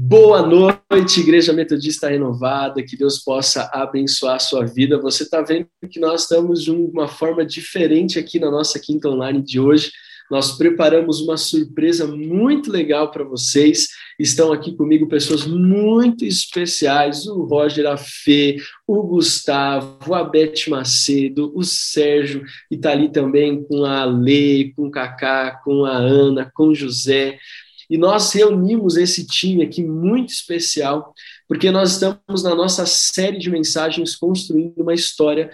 Boa noite, Igreja Metodista Renovada, que Deus possa abençoar a sua vida. Você está vendo que nós estamos de uma forma diferente aqui na nossa quinta online de hoje. Nós preparamos uma surpresa muito legal para vocês. Estão aqui comigo pessoas muito especiais: o Roger Afê, o Gustavo, a Beth Macedo, o Sérgio, e está ali também com a Lê, com o Cacá, com a Ana, com o José. E nós reunimos esse time aqui muito especial, porque nós estamos na nossa série de mensagens construindo uma história.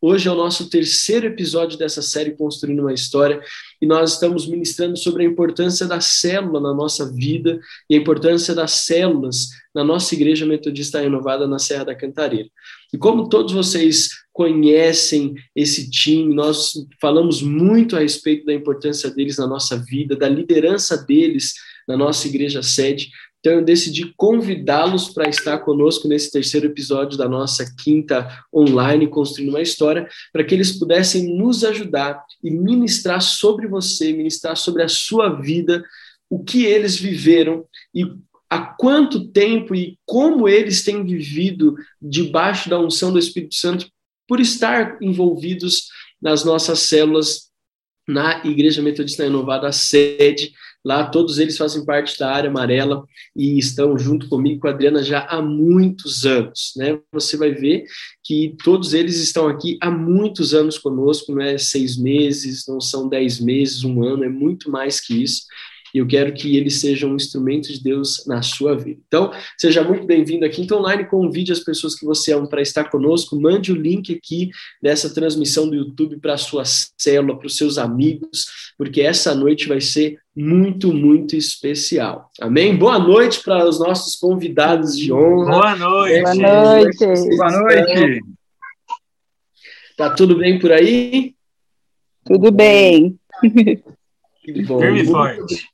Hoje é o nosso terceiro episódio dessa série Construindo uma História, e nós estamos ministrando sobre a importância da célula na nossa vida e a importância das células na nossa Igreja Metodista Renovada na Serra da Cantareira. E como todos vocês conhecem esse time, nós falamos muito a respeito da importância deles na nossa vida, da liderança deles na nossa igreja sede. Então, eu decidi convidá-los para estar conosco nesse terceiro episódio da nossa quinta online, Construindo uma História, para que eles pudessem nos ajudar e ministrar sobre você, ministrar sobre a sua vida, o que eles viveram e há quanto tempo e como eles têm vivido debaixo da unção do Espírito Santo por estar envolvidos nas nossas células na Igreja Metodista Renovada, sede Lá todos eles fazem parte da área amarela e estão junto comigo, com a Adriana, já há muitos anos. Né? Você vai ver que todos eles estão aqui há muitos anos conosco, não é seis meses, não são dez meses, um ano, é muito mais que isso e eu quero que ele seja um instrumento de Deus na sua vida. Então, seja muito bem-vindo aqui. Então, online, convide as pessoas que você ama para estar conosco, mande o link aqui dessa transmissão do YouTube para a sua célula, para os seus amigos, porque essa noite vai ser muito, muito especial. Amém? Boa noite para os nossos convidados de honra. Boa noite. Boa noite. Boa noite. Tá tudo bem por aí? Tudo bem. Que bom. Firme muito, forte.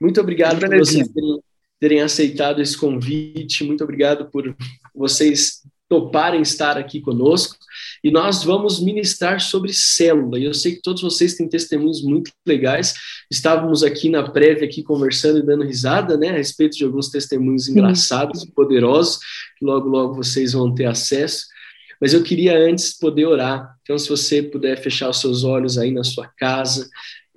Muito obrigado por vocês terem, terem aceitado esse convite. Muito obrigado por vocês toparem estar aqui conosco. E nós vamos ministrar sobre célula. E eu sei que todos vocês têm testemunhos muito legais. Estávamos aqui na prévia aqui conversando e dando risada, né, a respeito de alguns testemunhos engraçados e poderosos que logo logo vocês vão ter acesso. Mas eu queria antes poder orar. Então, se você puder fechar os seus olhos aí na sua casa,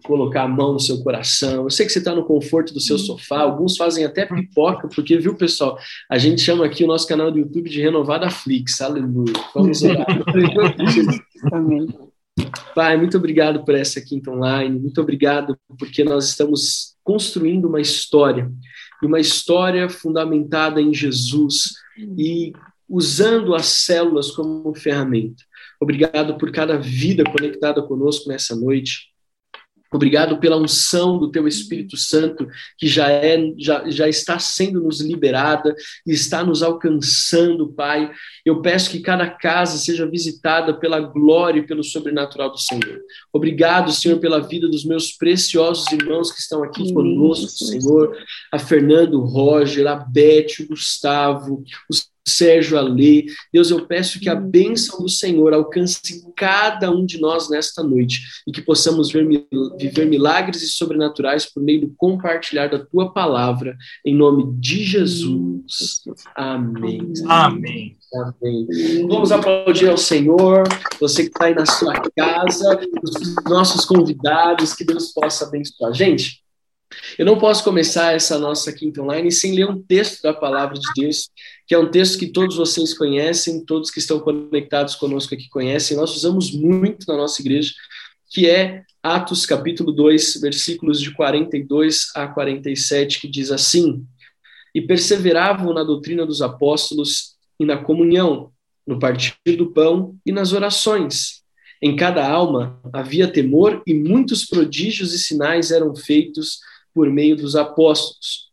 colocar a mão no seu coração. Eu sei que você está no conforto do seu sofá, alguns fazem até pipoca, porque, viu, pessoal, a gente chama aqui o nosso canal do YouTube de Renovada Flix, aleluia. Vamos orar. Amém. Pai, muito obrigado por essa quinta online, muito obrigado porque nós estamos construindo uma história, uma história fundamentada em Jesus e usando as células como ferramenta. Obrigado por cada vida conectada conosco nessa noite. Obrigado pela unção do teu Espírito Santo, que já, é, já, já está sendo nos liberada e está nos alcançando, Pai. Eu peço que cada casa seja visitada pela glória e pelo sobrenatural do Senhor. Obrigado, Senhor, pela vida dos meus preciosos irmãos que estão aqui conosco, Senhor. A Fernando, o Roger, a Beth, o Gustavo, Sérgio Alê. Deus, eu peço que a bênção do Senhor alcance cada um de nós nesta noite e que possamos ver, viver milagres e sobrenaturais por meio do compartilhar da tua palavra, em nome de Jesus. Amém. Amém. Amém. Vamos aplaudir ao Senhor, você que está aí na sua casa, os nossos convidados, que Deus possa abençoar. Gente, eu não posso começar essa nossa quinta online sem ler um texto da palavra de Deus, que é um texto que todos vocês conhecem, todos que estão conectados conosco aqui conhecem, nós usamos muito na nossa igreja, que é Atos capítulo 2, versículos de 42 a 47, que diz assim: E perseveravam na doutrina dos apóstolos e na comunhão, no partir do pão e nas orações. Em cada alma havia temor e muitos prodígios e sinais eram feitos por meio dos apóstolos.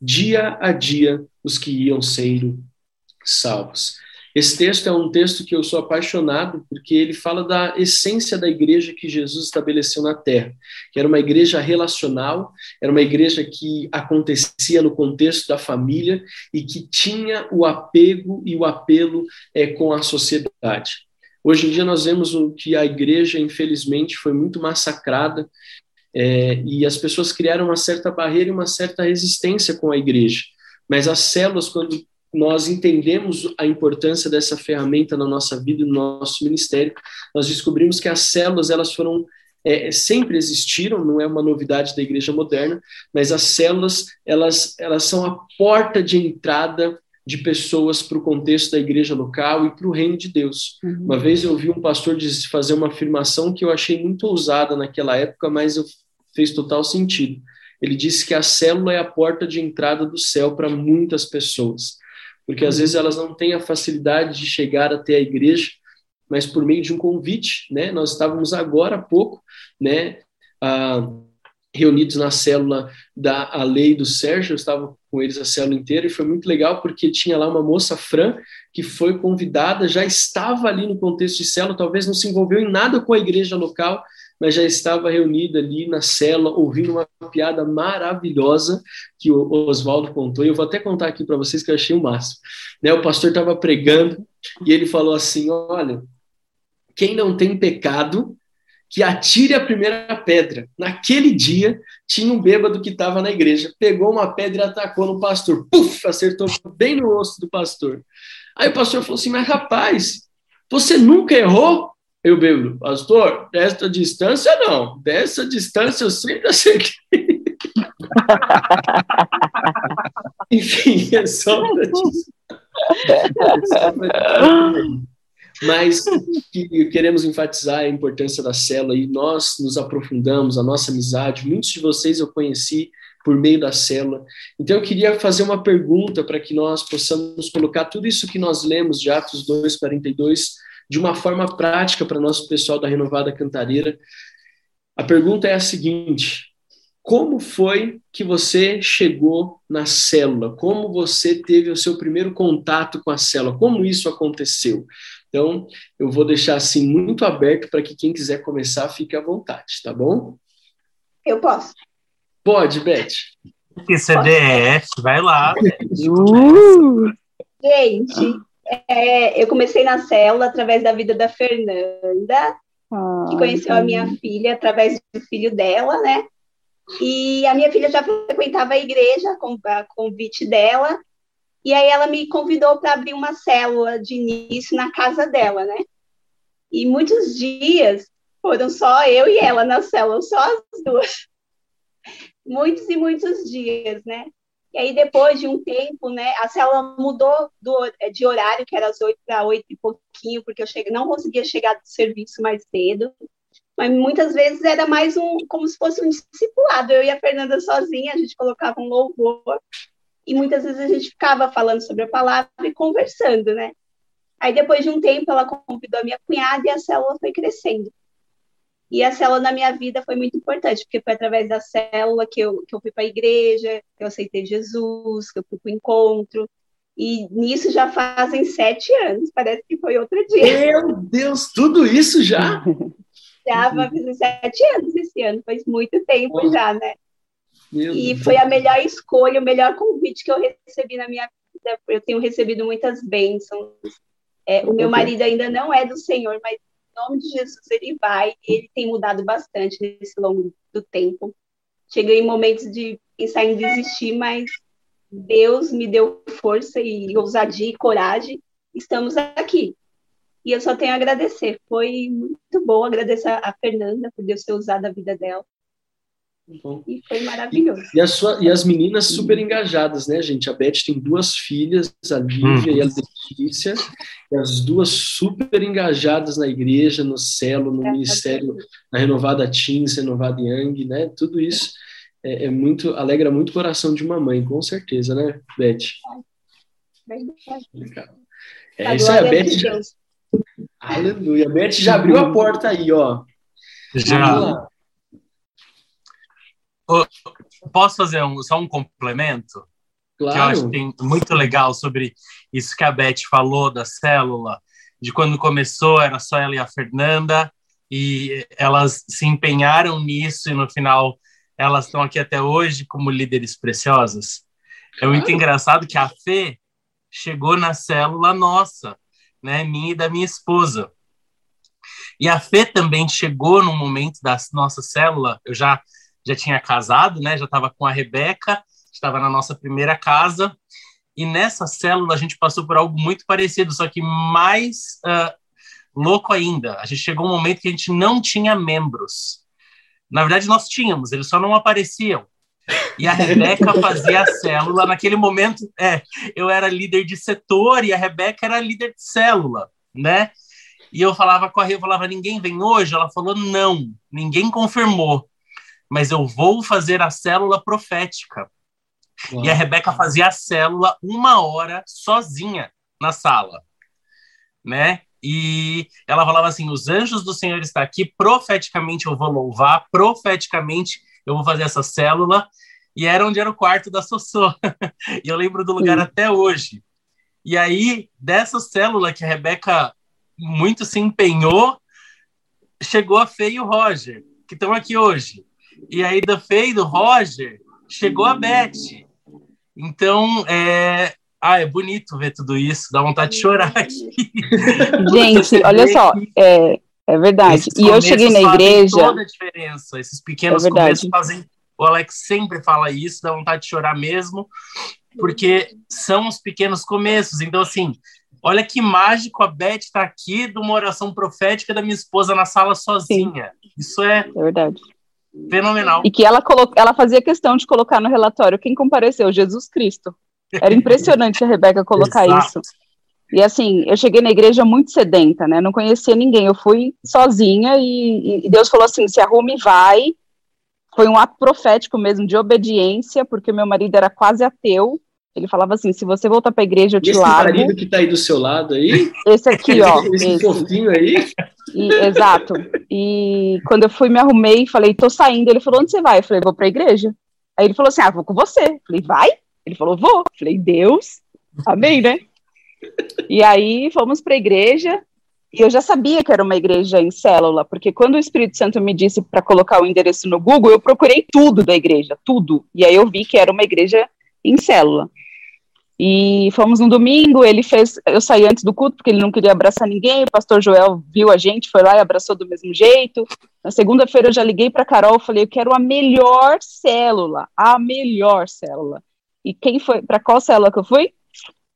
dia a dia os que iam sendo salvos. Esse texto é um texto que eu sou apaixonado porque ele fala da essência da igreja que Jesus estabeleceu na terra, que era uma igreja relacional, era uma igreja que acontecia no contexto da família e que tinha o apego e o apelo é, com a sociedade. Hoje em dia nós vemos que a igreja, infelizmente, foi muito massacrada é, e as pessoas criaram uma certa barreira e uma certa resistência com a igreja. Mas as células, quando nós entendemos a importância dessa ferramenta na nossa vida e no nosso ministério, nós descobrimos que as células elas foram é, sempre existiram, não é uma novidade da igreja moderna, mas as células elas elas são a porta de entrada de pessoas para o contexto da igreja local e para o reino de Deus. Uhum. Uma vez eu ouvi um pastor fazer uma afirmação que eu achei muito ousada naquela época, mas eu, fez total sentido. Ele disse que a célula é a porta de entrada do céu para muitas pessoas porque às vezes elas não têm a facilidade de chegar até a igreja, mas por meio de um convite, né? Nós estávamos agora há pouco, né? Ah, reunidos na célula da a lei do Sérgio, eu estava com eles a célula inteira e foi muito legal porque tinha lá uma moça Fran que foi convidada, já estava ali no contexto de célula, talvez não se envolveu em nada com a igreja local, mas já estava reunida ali na cela, ouvindo uma piada maravilhosa que o Oswaldo contou, e eu vou até contar aqui para vocês que eu achei o máximo. Né, o pastor estava pregando e ele falou assim: Olha, quem não tem pecado, que atire a primeira pedra. Naquele dia, tinha um bêbado que estava na igreja, pegou uma pedra e atacou no pastor. Puf! Acertou bem no rosto do pastor. Aí o pastor falou assim: Mas rapaz, você nunca errou? Eu bebo, pastor, desta distância não, dessa distância eu sempre acertei. Enfim, é só para Mas que queremos enfatizar a importância da célula e nós nos aprofundamos, a nossa amizade. Muitos de vocês eu conheci por meio da célula. Então eu queria fazer uma pergunta para que nós possamos colocar tudo isso que nós lemos de Atos 2:42 de uma forma prática para nosso pessoal da Renovada Cantareira. A pergunta é a seguinte: como foi que você chegou na célula? Como você teve o seu primeiro contato com a célula? Como isso aconteceu? Então, eu vou deixar assim muito aberto para que quem quiser começar fique à vontade, tá bom? Eu posso. Pode, Beth. Que CDF, vai lá. Uh! Gente, é, eu comecei na célula através da vida da Fernanda, ah, que conheceu a minha filha através do filho dela, né? E a minha filha já frequentava a igreja com a convite dela, e aí ela me convidou para abrir uma célula de início na casa dela, né? E muitos dias foram só eu e ela na célula, só as duas. Muitos e muitos dias, né? E aí, depois de um tempo, né, a célula mudou do, é, de horário, que era às oito para oito e pouquinho, porque eu cheguei, não conseguia chegar do serviço mais cedo. Mas muitas vezes era mais um, como se fosse um discipulado. Eu e a Fernanda sozinha, a gente colocava um louvor, e muitas vezes a gente ficava falando sobre a palavra e conversando, né? Aí, depois de um tempo, ela convidou a minha cunhada e a célula foi crescendo. E a célula na minha vida foi muito importante, porque foi através da célula que eu, que eu fui para a igreja, que eu aceitei Jesus, que eu fui para o encontro. E nisso já fazem sete anos, parece que foi outro dia. Meu Deus, tudo isso já? Já fazem sete anos esse ano, faz muito tempo oh. já, né? Meu e Deus. foi a melhor escolha, o melhor convite que eu recebi na minha vida. Eu tenho recebido muitas bênçãos. É, o meu marido ainda não é do Senhor, mas nome de Jesus ele vai, e ele tem mudado bastante nesse longo do tempo. Cheguei em momentos de pensar em desistir, mas Deus me deu força e ousadia e coragem. Estamos aqui. E eu só tenho a agradecer. Foi muito bom agradecer a Fernanda por Deus ter usado a vida dela. Bom. E foi maravilhoso. E, e, sua, e, as meninas super engajadas, né, gente? A Beth tem duas filhas, a Lívia hum. e a Letícia, e as duas super engajadas na igreja, no celo, no é, ministério, na Renovada Teens, Renovada Young, né? Tudo isso é, é, muito, alegra muito o coração de uma mãe, com certeza, né, Beth? É, é isso aí, a Beth já... Aleluia. A Beth já abriu a porta aí, ó. Já. Posso fazer um, só um complemento? Claro. Que eu acho que tem muito legal sobre isso que a Beth falou da célula, de quando começou era só ela e a Fernanda, e elas se empenharam nisso e no final elas estão aqui até hoje como líderes preciosas. É muito engraçado que a Fê chegou na célula nossa, né, minha e da minha esposa. E a Fê também chegou no momento da nossa célula, eu já já tinha casado, né, já estava com a Rebeca, estava na nossa primeira casa, e nessa célula a gente passou por algo muito parecido, só que mais uh, louco ainda. A gente chegou um momento que a gente não tinha membros. Na verdade, nós tínhamos, eles só não apareciam. E a Rebeca fazia a célula. Naquele momento, é, eu era líder de setor e a Rebeca era líder de célula, né? E eu falava com a Rê, eu falava, ninguém vem hoje? Ela falou, não, ninguém confirmou. Mas eu vou fazer a célula profética. Uau. E a Rebeca fazia a célula uma hora sozinha na sala, né? E ela falava assim: os anjos do Senhor estão aqui, profeticamente eu vou louvar, profeticamente eu vou fazer essa célula. E era onde era o quarto da Sossô. e eu lembro do lugar Sim. até hoje. E aí, dessa célula que a Rebeca muito se empenhou, chegou a Fê e o Roger, que estão aqui hoje. E aí, da Fê e do Roger, chegou a Beth. Então, é, ah, é bonito ver tudo isso, dá vontade de chorar aqui. Gente, olha só, é, é verdade. e eu cheguei na igreja. toda a diferença. Esses pequenos é começos fazem. O Alex sempre fala isso, dá vontade de chorar mesmo, porque são os pequenos começos. Então, assim, olha que mágico a Beth está aqui de uma oração profética da minha esposa na sala sozinha. Sim. Isso é, é verdade. Fenomenal. E que ela, colo... ela fazia questão de colocar no relatório quem compareceu, Jesus Cristo. Era impressionante a Rebeca colocar isso. E assim, eu cheguei na igreja muito sedenta, né? Não conhecia ninguém. Eu fui sozinha e, e Deus falou assim: se arrume e vai. Foi um ato profético mesmo de obediência, porque meu marido era quase ateu. Ele falava assim: se você voltar para a igreja, eu te esse largo. Esse marido que está aí do seu lado aí? Esse aqui, ó. esse, esse fofinho aí? E, exato. E quando eu fui, me arrumei e falei: tô saindo. Ele falou: onde você vai? Eu falei: vou para a igreja. Aí ele falou assim: ah, vou com você. Eu falei: vai? Ele falou, vou. Falei, Deus, amém, né? E aí fomos para a igreja, e eu já sabia que era uma igreja em célula, porque quando o Espírito Santo me disse para colocar o endereço no Google, eu procurei tudo da igreja, tudo. E aí eu vi que era uma igreja em célula. E fomos no domingo, ele fez, eu saí antes do culto porque ele não queria abraçar ninguém, o pastor Joel viu a gente, foi lá e abraçou do mesmo jeito. Na segunda-feira eu já liguei para Carol, falei, eu quero a melhor célula, a melhor célula. E quem foi, para qual célula que eu fui?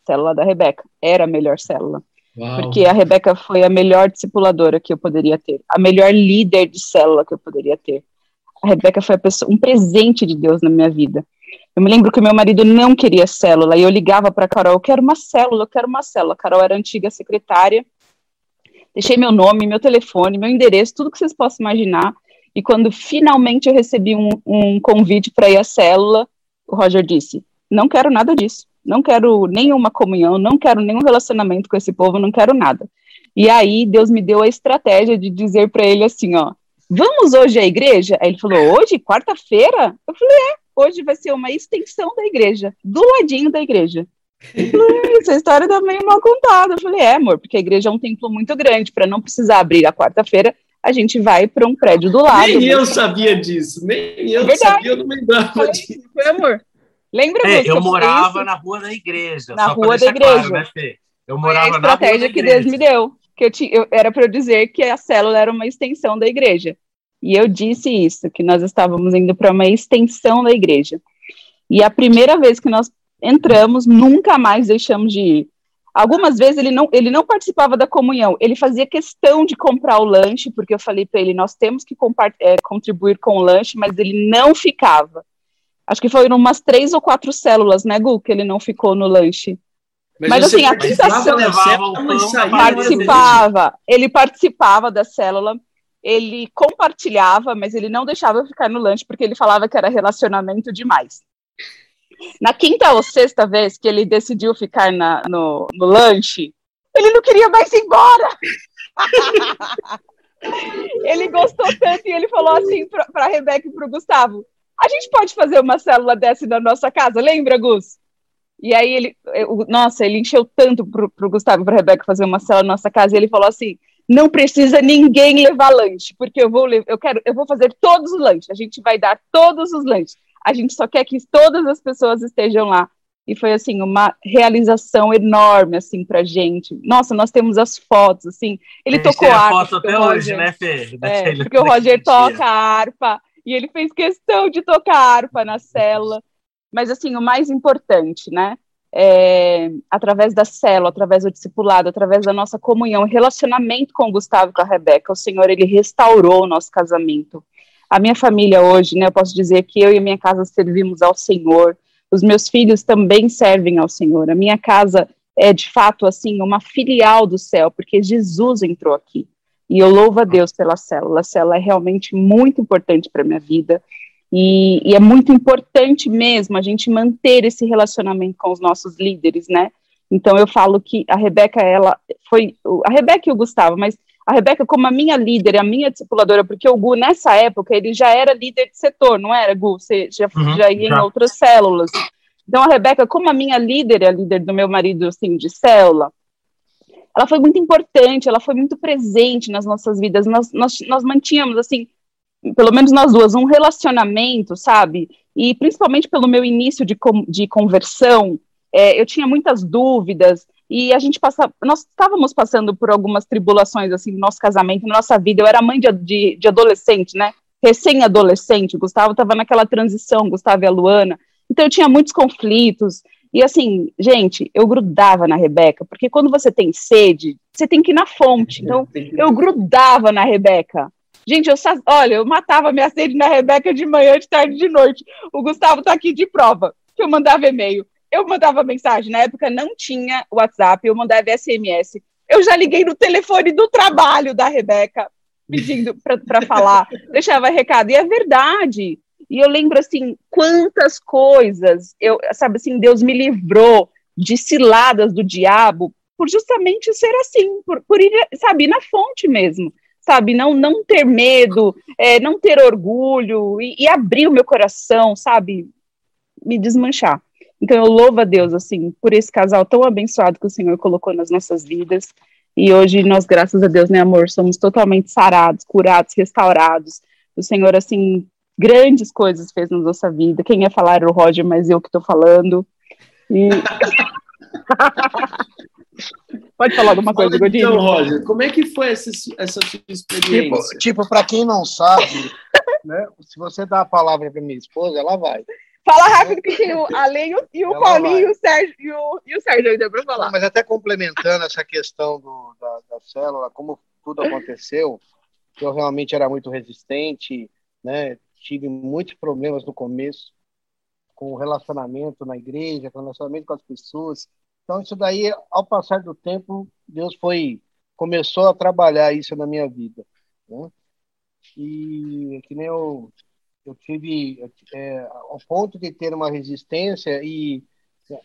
Célula da Rebeca. Era a melhor célula. Uau. Porque a Rebeca foi a melhor discipuladora que eu poderia ter, a melhor líder de célula que eu poderia ter. A Rebeca foi pessoa, um presente de Deus na minha vida. Eu me lembro que meu marido não queria célula e eu ligava para Carol, eu quero uma célula, eu quero uma célula. A Carol era antiga secretária. Deixei meu nome, meu telefone, meu endereço, tudo que vocês possam imaginar. E quando finalmente eu recebi um, um convite para ir à célula, o Roger disse: não quero nada disso. Não quero nenhuma comunhão, não quero nenhum relacionamento com esse povo, não quero nada. E aí Deus me deu a estratégia de dizer para ele assim, ó, vamos hoje à igreja? Aí ele falou, hoje, quarta-feira? Eu falei, é, hoje vai ser uma extensão da igreja, do ladinho da igreja. Essa história tá meio mal contada. Eu falei, é, amor, porque a igreja é um templo muito grande, para não precisar abrir a quarta-feira, a gente vai para um prédio do lado. Nem eu sabia disso, nem eu Verdade. sabia, eu não lembrava disso. Foi, amor, Lembra é, eu morava na rua da igreja. Na rua da igreja. Claro, né? Eu morava Foi a estratégia que Deus me deu. Que eu, tinha, eu era para eu dizer que a célula era uma extensão da igreja. E eu disse isso, que nós estávamos indo para uma extensão da igreja. E a primeira vez que nós entramos, nunca mais deixamos de ir. Algumas vezes ele não, ele não participava da comunhão, ele fazia questão de comprar o lanche, porque eu falei para ele: nós temos que é, contribuir com o lanche, mas ele não ficava. Acho que foram umas três ou quatro células, né, Gu, que ele não ficou no lanche. Mas, Mas assim, a sensação participava, ele participava da célula, ele compartilhava, mas ele não deixava eu ficar no lanche porque ele falava que era relacionamento demais. Na quinta ou sexta vez que ele decidiu ficar na, no, no lanche, ele não queria mais ir embora. ele gostou tanto e ele falou assim para a Rebeca e para o Gustavo: a gente pode fazer uma célula dessa na nossa casa, lembra, Gus? E aí ele, eu, nossa, ele encheu tanto pro, pro Gustavo e pra Rebeca fazer uma cela na nossa casa, e ele falou assim: não precisa ninguém levar lanche, porque eu vou eu quero, eu vou fazer todos os lanches, a gente vai dar todos os lanches. A gente só quer que todas as pessoas estejam lá. E foi assim uma realização enorme assim pra gente. Nossa, nós temos as fotos assim. Ele tocou a harpa. foto até hoje, né, Fê? É, porque o Roger toca a harpa e ele fez questão de tocar a harpa na cela. Mas assim, o mais importante, né? É, através da célula, através do discipulado, através da nossa comunhão, relacionamento com o Gustavo e com a Rebeca, o Senhor, ele restaurou o nosso casamento. A minha família hoje, né, eu posso dizer que eu e a minha casa servimos ao Senhor, os meus filhos também servem ao Senhor. A minha casa é de fato assim uma filial do céu, porque Jesus entrou aqui. E eu louvo a Deus pela célula. A célula é realmente muito importante para minha vida. E, e, é muito importante mesmo a gente manter esse relacionamento com os nossos líderes, né? Então eu falo que a Rebeca, ela foi a Rebeca e o Gustavo, mas a Rebeca como a minha líder, a minha discipuladora, porque o Gu, nessa época, ele já era líder de setor, não era, Gu? Você já, uhum, já ia já. em outras células. Então, a Rebeca, como a minha líder, é a líder do meu marido, assim, de célula, ela foi muito importante, ela foi muito presente nas nossas vidas. Nós, nós, nós mantínhamos, assim, pelo menos nós duas, um relacionamento, sabe? E principalmente pelo meu início de, de conversão, é, eu tinha muitas dúvidas, e a gente passa, nós estávamos passando por algumas tribulações assim no nosso casamento, na nossa vida. Eu era mãe de, de, de adolescente, né? Recém-adolescente. Gustavo estava naquela transição, Gustavo e a Luana. Então eu tinha muitos conflitos. E assim, gente, eu grudava na Rebeca, porque quando você tem sede, você tem que ir na fonte. Então eu grudava na Rebeca. Gente, eu olha, eu matava minha sede na Rebeca de manhã, de tarde, de noite. O Gustavo está aqui de prova, que eu mandava e-mail eu mandava mensagem, na época não tinha WhatsApp, eu mandava SMS. Eu já liguei no telefone do trabalho da Rebeca, pedindo para falar, deixava recado, e é verdade. E eu lembro, assim, quantas coisas, eu, sabe assim, Deus me livrou de ciladas do diabo por justamente ser assim, por, por ir, sabe, na fonte mesmo, sabe, não, não ter medo, é, não ter orgulho e, e abrir o meu coração, sabe, me desmanchar. Então eu louvo a Deus assim por esse casal tão abençoado que o Senhor colocou nas nossas vidas. E hoje nós, graças a Deus, né, amor, somos totalmente sarados, curados, restaurados. O Senhor assim grandes coisas fez na nossa vida. Quem ia falar era o Roger, mas eu que estou falando. E... Pode falar alguma coisa, Godinho? Então, Roger, como é que foi essa, essa sua experiência? Tipo, tipo para quem não sabe, né, se você dá a palavra para minha esposa, ela vai. Fala rápido que tem o Além e o Paulinho e o Sérgio, e o, e o Sérgio ainda para falar. Não, mas até complementando essa questão do, da, da célula, como tudo aconteceu, eu realmente era muito resistente, né? Tive muitos problemas no começo com o relacionamento na igreja, com o relacionamento com as pessoas. Então isso daí, ao passar do tempo, Deus foi começou a trabalhar isso na minha vida, né? E que nem eu eu tive é, ao ponto de ter uma resistência e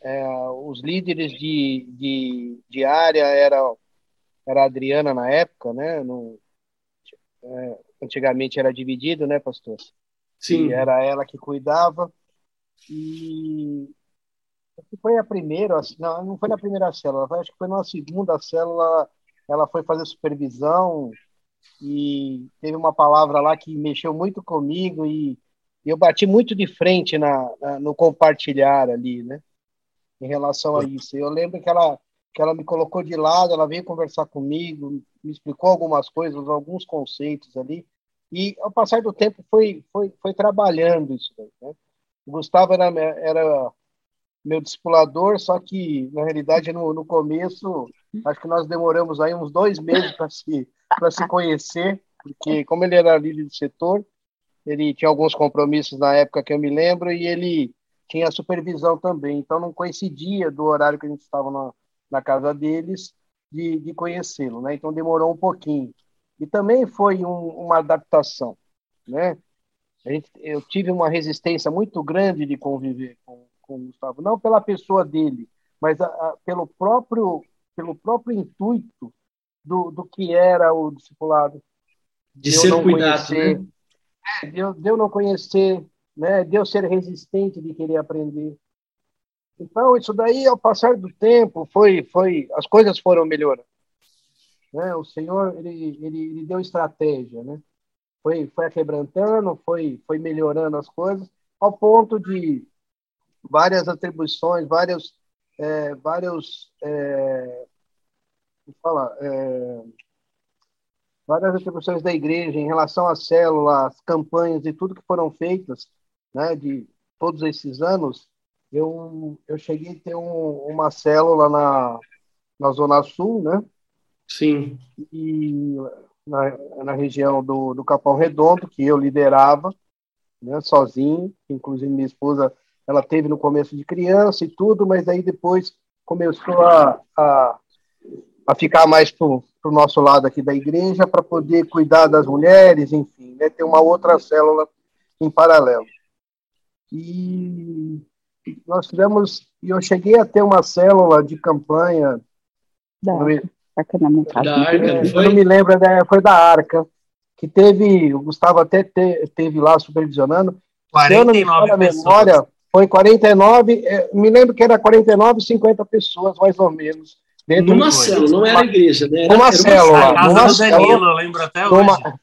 é, os líderes de, de, de área era era a Adriana na época, né? No, é, antigamente era dividido, né, pastor? Sim. E era ela que cuidava e foi a primeira, não, não foi na primeira célula, acho que foi na segunda célula, ela foi fazer supervisão e teve uma palavra lá que mexeu muito comigo e eu bati muito de frente na, na, no compartilhar ali, né? Em relação a isso. Eu lembro que ela, que ela me colocou de lado, ela veio conversar comigo, me explicou algumas coisas, alguns conceitos ali, e ao passar do tempo foi, foi, foi trabalhando isso. Né? O Gustavo era, era meu discipulador, só que, na realidade, no, no começo, acho que nós demoramos aí uns dois meses para se, se conhecer, porque como ele era líder de setor, ele tinha alguns compromissos na época que eu me lembro, e ele tinha supervisão também, então não coincidia do horário que a gente estava na, na casa deles de, de conhecê-lo, né? Então demorou um pouquinho. E também foi um, uma adaptação, né? A gente, eu tive uma resistência muito grande de conviver com, com o Gustavo, não pela pessoa dele, mas a, a, pelo próprio pelo próprio intuito do, do que era o discipulado. De, de ser cuidado, conhecer, né? de, de eu não conhecer, né? de eu ser resistente de querer aprender. Então, isso daí, ao passar do tempo, foi, foi, as coisas foram melhorando. Né? O Senhor, ele, ele, ele deu estratégia, né? Foi, foi quebrantando, foi, foi melhorando as coisas, ao ponto de várias atribuições, vários, é, vários, é, fala, é, várias atribuições da igreja em relação às células, campanhas e tudo que foram feitas, né, de todos esses anos, eu, eu cheguei a ter um, uma célula na, na Zona Sul, né? Sim. E na, na região do, do Capão Redondo, que eu liderava, né, sozinho, inclusive minha esposa, ela teve no começo de criança e tudo, mas aí depois começou a, a, a ficar mais para o nosso lado aqui da igreja, para poder cuidar das mulheres, enfim, né, ter uma outra célula em paralelo. E nós tivemos, e eu cheguei a ter uma célula de campanha. Da Arca na minha casa. Da Arca, não foi? Eu não me lembro, né, foi da Arca, que teve, o Gustavo até te, teve lá supervisionando. 49 memória, foi 49, é, me lembro que era 49, 50 pessoas, mais ou menos. Numa célula, não era igreja, né? Era, numa célula. Casa numa do Danilo, eu lembro até numa, hoje.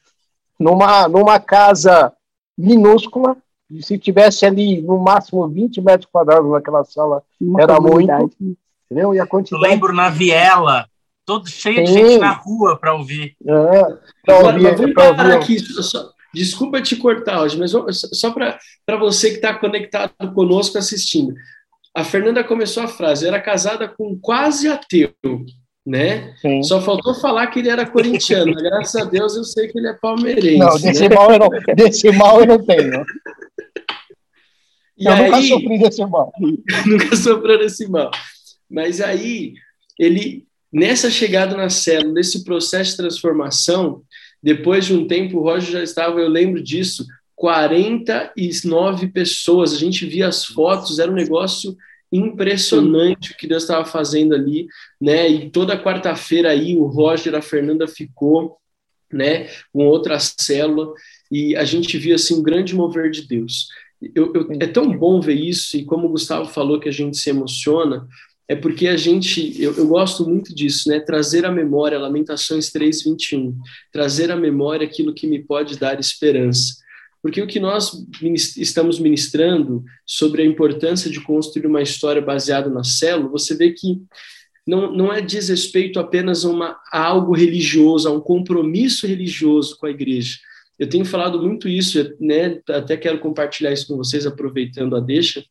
Numa, numa casa minúscula, e se tivesse ali no máximo 20 metros quadrados naquela sala, Uma era comunidade. muito. Entendeu? E a Eu quantidade. lembro na Viela, todo cheio de Sim. gente na rua para ouvir. É, pra Agora, ouvir- pra parar ouvir- aqui. só- desculpa te cortar hoje, mas só para você que está conectado conosco assistindo. A Fernanda começou a frase, era casada com quase ateu, né? Sim. Só faltou falar que ele era corintiano. graças a Deus eu sei que ele é palmeirense. Não, né? desse mal eu não, desse mal eu não tenho. E eu nunca aí, sofri desse mal. nunca sofreu desse mal. Mas aí, ele, nessa chegada na célula, nesse processo de transformação, depois de um tempo, o Roger já estava, eu lembro disso, 49 pessoas. A gente via as fotos, era um negócio impressionante o que Deus estava fazendo ali, né? E toda quarta-feira aí o Roger, a Fernanda ficou, né, com outra célula e a gente via assim um grande mover de Deus. Eu, eu, é tão bom ver isso e como o Gustavo falou que a gente se emociona, é porque a gente, eu, eu gosto muito disso, né? Trazer à memória, Lamentações 3:21, trazer à memória aquilo que me pode dar esperança. Porque o que nós estamos ministrando sobre a importância de construir uma história baseada na célula, você vê que não, não é diz respeito apenas a, uma, a algo religioso, a um compromisso religioso com a igreja. Eu tenho falado muito isso, né? Até quero compartilhar isso com vocês, aproveitando a deixa,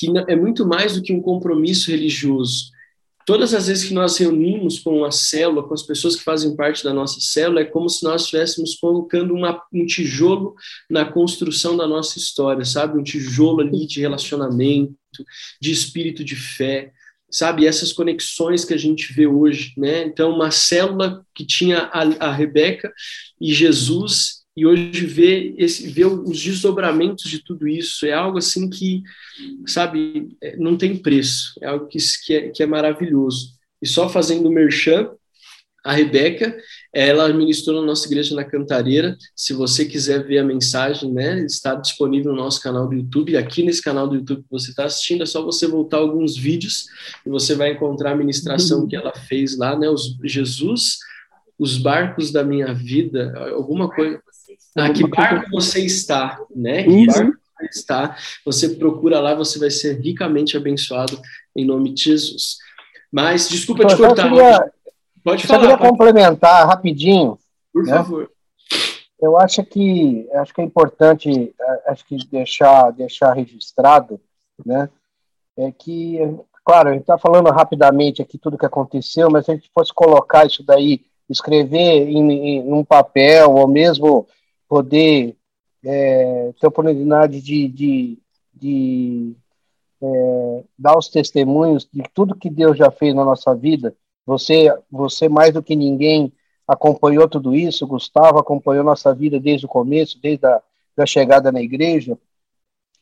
que é muito mais do que um compromisso religioso. Todas as vezes que nós reunimos com a célula, com as pessoas que fazem parte da nossa célula, é como se nós estivéssemos colocando uma, um tijolo na construção da nossa história, sabe? Um tijolo ali de relacionamento, de espírito de fé, sabe? Essas conexões que a gente vê hoje, né? Então, uma célula que tinha a, a Rebeca e Jesus, e hoje vê, esse, vê os desdobramentos de tudo isso, é algo assim que, sabe, não tem preço, é algo que, que, é, que é maravilhoso. E só fazendo merchan, a Rebeca, ela ministrou na nossa igreja na Cantareira. Se você quiser ver a mensagem, né, está disponível no nosso canal do YouTube. Aqui nesse canal do YouTube que você está assistindo, é só você voltar alguns vídeos e você vai encontrar a ministração que ela fez lá, né, os Jesus, os barcos da minha vida, alguma coisa. Ah, que barco você está, né? Que barco você está? Você procura lá, você vai ser ricamente abençoado em nome de Jesus. Mas desculpa te cortar. Queria... Pode eu falar. Só queria pode... complementar rapidinho. Por né? favor. Eu acho que acho que é importante acho que deixar deixar registrado, né? É que claro a gente está falando rapidamente aqui tudo que aconteceu, mas se a gente fosse colocar isso daí, escrever em, em um papel ou mesmo poder é, ter oportunidade de, de, de é, dar os testemunhos de tudo que Deus já fez na nossa vida. Você, você mais do que ninguém acompanhou tudo isso, Gustavo acompanhou nossa vida desde o começo, desde a da chegada na igreja.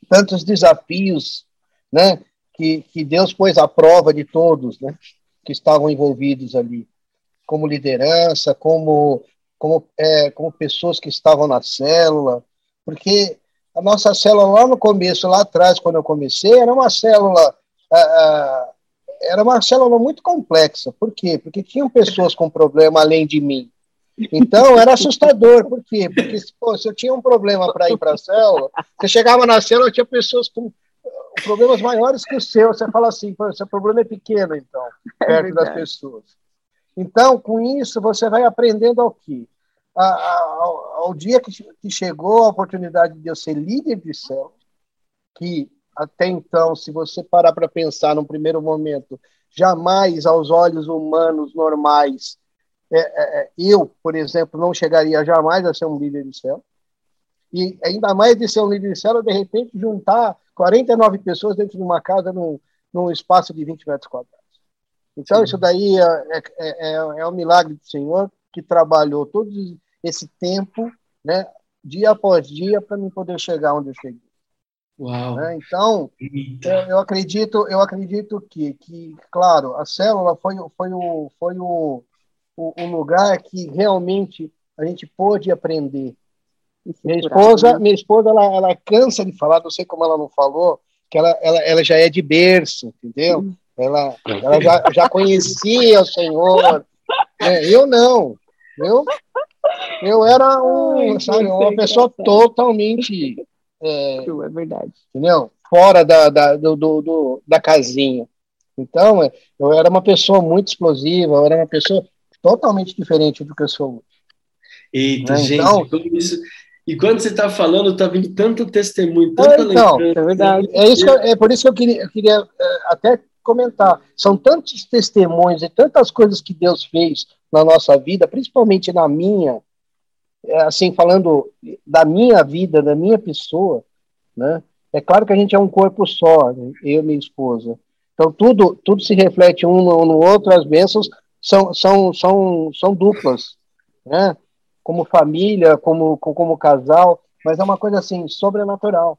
Tantos desafios, né, que, que Deus pôs à prova de todos, né, que estavam envolvidos ali, como liderança, como como é, como pessoas que estavam na célula, porque a nossa célula lá no começo, lá atrás, quando eu comecei, era uma célula uh, era uma célula muito complexa. Por quê? Porque tinham pessoas com problema além de mim. Então era assustador. Por quê? Porque pô, se eu tinha um problema para ir para a célula, você chegava na célula, tinha pessoas com problemas maiores que o seu. Você fala assim, seu problema é pequeno, então, perto é das pessoas. Então, com isso, você vai aprendendo ao quê? Ao, ao dia que, que chegou a oportunidade de eu ser líder de célula, que até então, se você parar para pensar num primeiro momento, jamais aos olhos humanos normais, é, é, é, eu, por exemplo, não chegaria jamais a ser um líder de célula. E ainda mais de ser um líder de célula, de repente juntar 49 pessoas dentro de uma casa num, num espaço de 20 metros quadrados. Então, isso daí é, é, é, é um milagre do Senhor que trabalhou todo esse tempo, né, dia após dia, para me poder chegar onde eu cheguei. Uau. Né? Então, eu, eu, acredito, eu acredito que, que, claro, a célula foi, foi, o, foi o, o, o lugar que realmente a gente pôde aprender. Minha esposa, minha esposa ela, ela cansa de falar, não sei como ela não falou, que ela, ela, ela já é de berço, entendeu? Ela, ela já, já conhecia o Senhor. É, eu não. Eu, eu era um, sabe, uma pessoa totalmente é, é verdade. Entendeu? Fora da, da, do, do, da casinha. Então, é, eu era uma pessoa muito explosiva, eu era uma pessoa totalmente diferente do que eu sou hoje. Eita, né? gente, então, isso... E quando você está falando, está vindo tanto testemunho, tanta é, então, É verdade. É, isso é por isso que eu queria, eu queria é, até comentar. São tantos testemunhos e tantas coisas que Deus fez na nossa vida, principalmente na minha, é, assim, falando da minha vida, da minha pessoa, né? É claro que a gente é um corpo só, né? eu e minha esposa. Então, tudo, tudo se reflete um no, no outro, as bênçãos são, são, são, são duplas, né? Como família, como, como casal, mas é uma coisa, assim, sobrenatural.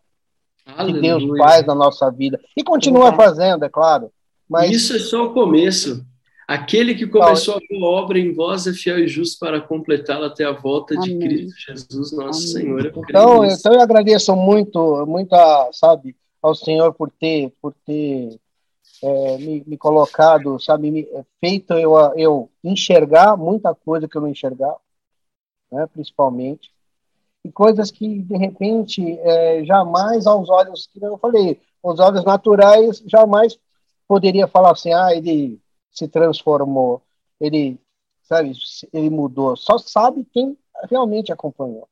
Aleluia. Que Deus faz na nossa vida. E continua fazendo, é claro. Mas... Isso é só o começo. Aquele que começou a boa obra em vós é fiel e justo para completá-la até a volta Amém. de Cristo Jesus, nosso Amém. Senhor. Então, então eu agradeço muito, muito, sabe, ao Senhor por ter, por ter é, me, me, colocado, sabe, me, é, feito eu, eu enxergar muita coisa que eu não enxergava, né, principalmente, e coisas que, de repente, é, jamais aos olhos, que eu falei, aos olhos naturais, jamais poderia falar assim, ah, ele se transformou, ele, sabe, ele mudou. Só sabe quem realmente acompanhou.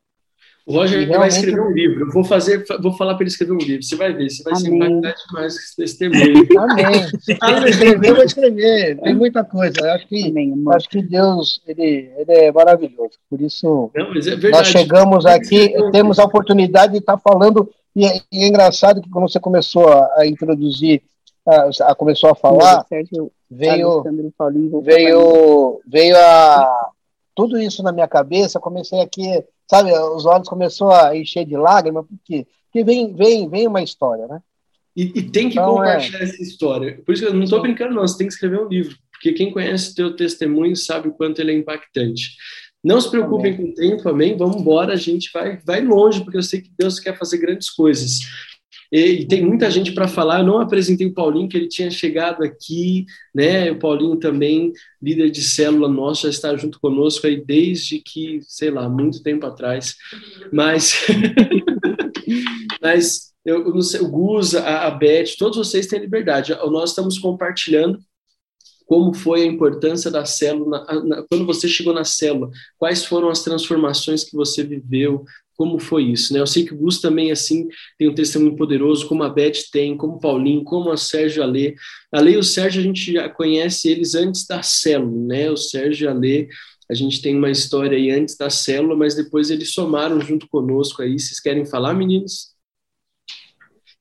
O Roger realmente... vai escrever um livro. Eu vou fazer, vou falar para ele escrever um livro. Você vai ver, você vai Amém. se impactar demais com esse testemunho. Amém. Se quiser escrever, eu vou escrever. Tem muita coisa. Eu acho que, Amém, acho que Deus ele, ele é maravilhoso. Por isso, Não, é nós chegamos aqui, temos a oportunidade de estar falando. E é, e é engraçado que quando você começou a, a introduzir, a, a, começou a falar, veio, veio, veio a tudo isso na minha cabeça. Comecei aqui, sabe, os olhos começou a encher de lágrimas, porque, porque vem, vem, vem uma história, né? E, e tem que então, compartilhar é... essa história. Por isso que eu não estou brincando, não. Você tem que escrever um livro, porque quem conhece teu testemunho sabe o quanto ele é impactante. Não se preocupem amém. com o tempo, amém? Vamos embora, a gente vai, vai longe, porque eu sei que Deus quer fazer grandes coisas. E, tem muita gente para falar. Eu não apresentei o Paulinho, que ele tinha chegado aqui, né? O Paulinho também, líder de célula nosso, já está junto conosco aí desde que, sei lá, muito tempo atrás. Mas, mas eu, não sei, o Gus, a, a Beth, todos vocês têm liberdade. Nós estamos compartilhando como foi a importância da célula, na, na, quando você chegou na célula, quais foram as transformações que você viveu, como foi isso, né? Eu sei que o Gus também, assim, tem um testemunho poderoso, como a Beth tem, como o Paulinho, como a Sérgio Alê. A Lê e o Sérgio, a gente já conhece eles antes da célula, né? O Sérgio e a gente tem uma história aí antes da célula, mas depois eles somaram junto conosco aí. Vocês querem falar, meninos?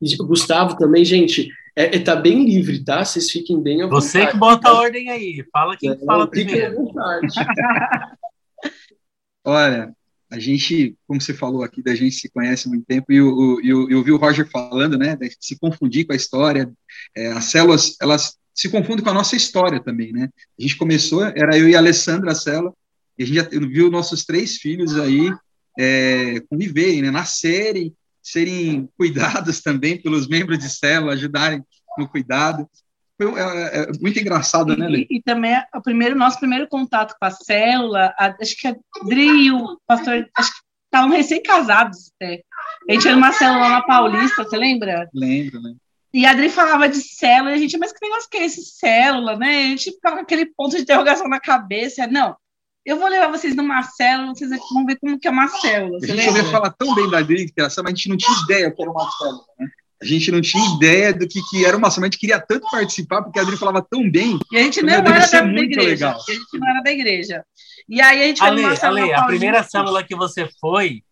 E o Gustavo também, gente, é, é, tá bem livre, tá? Vocês fiquem bem à Você que bota a ordem aí. Fala quem é, fala primeiro. Olha, a gente, como você falou aqui, da gente se conhece há muito tempo, e eu, eu, eu vi o Roger falando, né, de se confundir com a história, é, as células, elas se confundem com a nossa história também, né, a gente começou, era eu e a Alessandra a célula, e a gente já viu nossos três filhos aí é, conviverem, né, nascerem, serem cuidados também pelos membros de célula, ajudarem no cuidado. Foi é, é, muito engraçado, né, Lê? E, e, também o primeiro nosso primeiro contato com a célula, a, acho que a Dri e o pastor, acho que estavam recém-casados até. A gente era uma célula na Paulista, você lembra? Lembro, né? E a Adri falava de célula, e a gente, mas que negócio que é esse célula, né? A gente ficava com aquele ponto de interrogação na cabeça. Não, eu vou levar vocês numa célula, vocês vão ver como que é uma célula. A gente ouvia falar tão bem da Adri, mas a gente não tinha ideia que era uma célula, né? A gente não tinha ideia do que, que era uma célula, a gente queria tanto participar, porque a Adri falava tão bem. E a gente não era da, da igreja. Legal. a gente não era da igreja. E aí a gente Ale, Ale, a primeira célula que você foi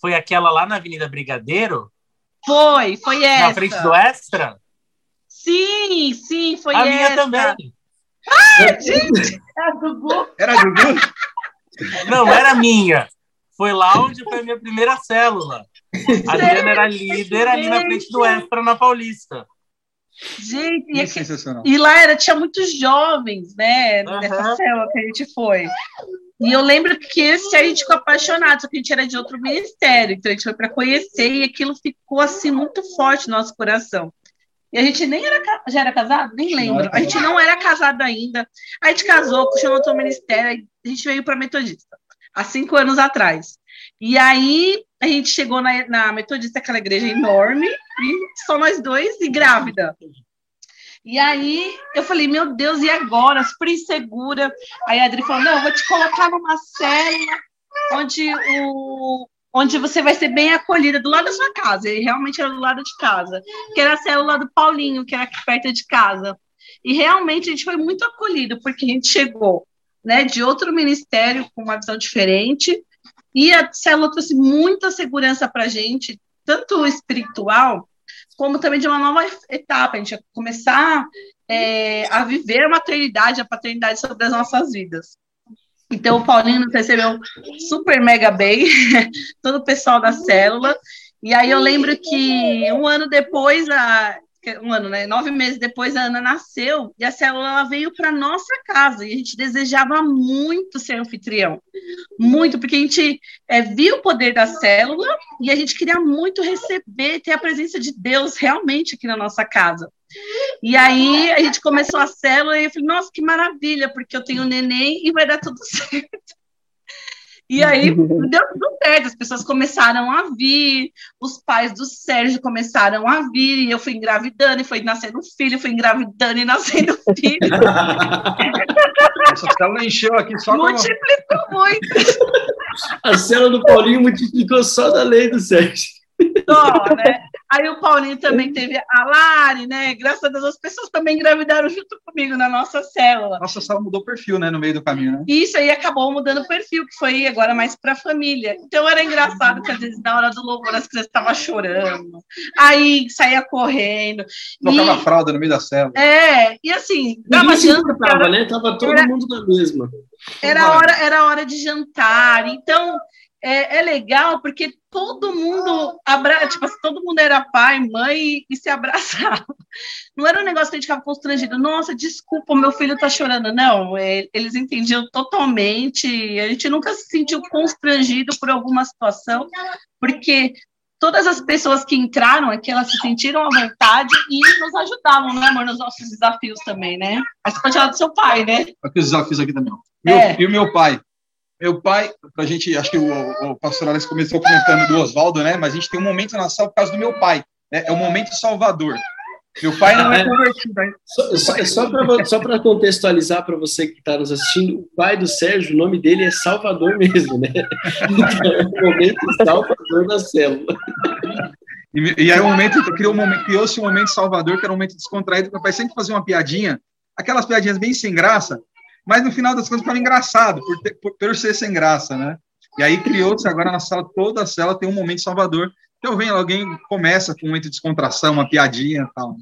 foi aquela lá na Avenida Brigadeiro? Foi, foi essa. Na frente do Extra? Sim, sim, foi a essa. A minha também. Ah, gente! Era do Gugu? Era do Gugu? Não, era minha. Foi lá onde foi a minha primeira célula. A Adriana era líder ali na frente do Extra, na Paulista. Gente, e, aqui, e lá era, tinha muitos jovens, né? Uhum. Nessa célula que a gente foi. E eu lembro que esse a gente ficou apaixonado, só que a gente era de outro ministério, então a gente foi para conhecer e aquilo ficou assim muito forte no nosso coração. E a gente nem era já era casado, nem lembro. A gente não era casado ainda. A gente casou, continuou outro ministério, a gente veio para Metodista há cinco anos atrás. E aí a gente chegou na, na Metodista, aquela igreja enorme, e só nós dois e grávida. E aí eu falei, meu Deus, e agora? Super insegura. Aí a Adri falou: não, eu vou te colocar numa célula onde, o, onde você vai ser bem acolhida do lado da sua casa. E realmente era do lado de casa, que era a célula do Paulinho, que era aqui perto de casa. E realmente a gente foi muito acolhido, porque a gente chegou né, de outro ministério com uma visão diferente. E a célula trouxe muita segurança para a gente, tanto espiritual, como também de uma nova etapa, a gente começar é, a viver a maternidade, a paternidade sobre as nossas vidas. Então, o Paulinho nos recebeu super mega bem, todo o pessoal da célula, e aí eu lembro que um ano depois, a, um ano, né? Nove meses depois, a Ana nasceu e a célula veio para nossa casa e a gente desejava muito ser anfitrião, muito, porque a gente é, viu o poder da célula e a gente queria muito receber, ter a presença de Deus realmente aqui na nossa casa. E aí a gente começou a célula e eu falei, nossa, que maravilha, porque eu tenho neném e vai dar tudo certo. E aí deu tudo certo, as pessoas começaram a vir, os pais do Sérgio começaram a vir, e eu fui engravidando, e foi nascendo filho, fui engravidando e nascendo filho. Essa célula encheu aqui só Multiplicou com... muito. A célula do Paulinho multiplicou só da lei do Sérgio. Só, né? Aí o Paulinho também teve a Lari, né? Graças a Deus, as pessoas também engravidaram junto comigo na nossa célula. Nossa célula mudou o perfil, né? No meio do caminho, né? Isso aí acabou mudando o perfil, que foi agora mais para a família. Então era engraçado que às vezes na hora do louvor as crianças estavam chorando, aí saía correndo. Trocava e... fralda no meio da célula. É, e assim, dava janta. Tava, né? Tava todo era... mundo na mesma. Era hora, era hora de jantar. Então, é, é, legal porque todo mundo abra... tipo, assim, todo mundo era pai, mãe e, e, se abraçava. Não era um negócio que a gente ficava constrangido. Nossa, desculpa, meu filho tá chorando. Não, é, eles entendiam totalmente. A gente nunca se sentiu constrangido por alguma situação, porque todas as pessoas que entraram aqui, elas se sentiram à vontade e nos ajudavam, né, amor, nos nossos desafios também, né? Mas você pode falar do seu pai, né? Aqui os desafios aqui também. Meu, é. E o meu pai, meu pai, a gente, acho que o, o pastor Alex começou comentando do Oswaldo, né? Mas a gente tem um momento na sala por causa do meu pai, né? É o momento salvador. Meu pai não é, é convertido. Né? Só, para contextualizar para você que está nos assistindo, o pai do Sérgio, o nome dele é Salvador mesmo, né? Então, é o momento salvador da célula. E, e aí o momento, criou um momento, criou-se um momento salvador, que era um momento descontraído, meu pai sempre fazia uma piadinha, aquelas piadinhas bem sem graça, mas no final das contas ficava engraçado, por, ter, por, por ser sem graça, né? E aí criou-se agora na sala, toda a cela tem um momento salvador. Então vem alguém começa com um momento de descontração, uma piadinha e tal.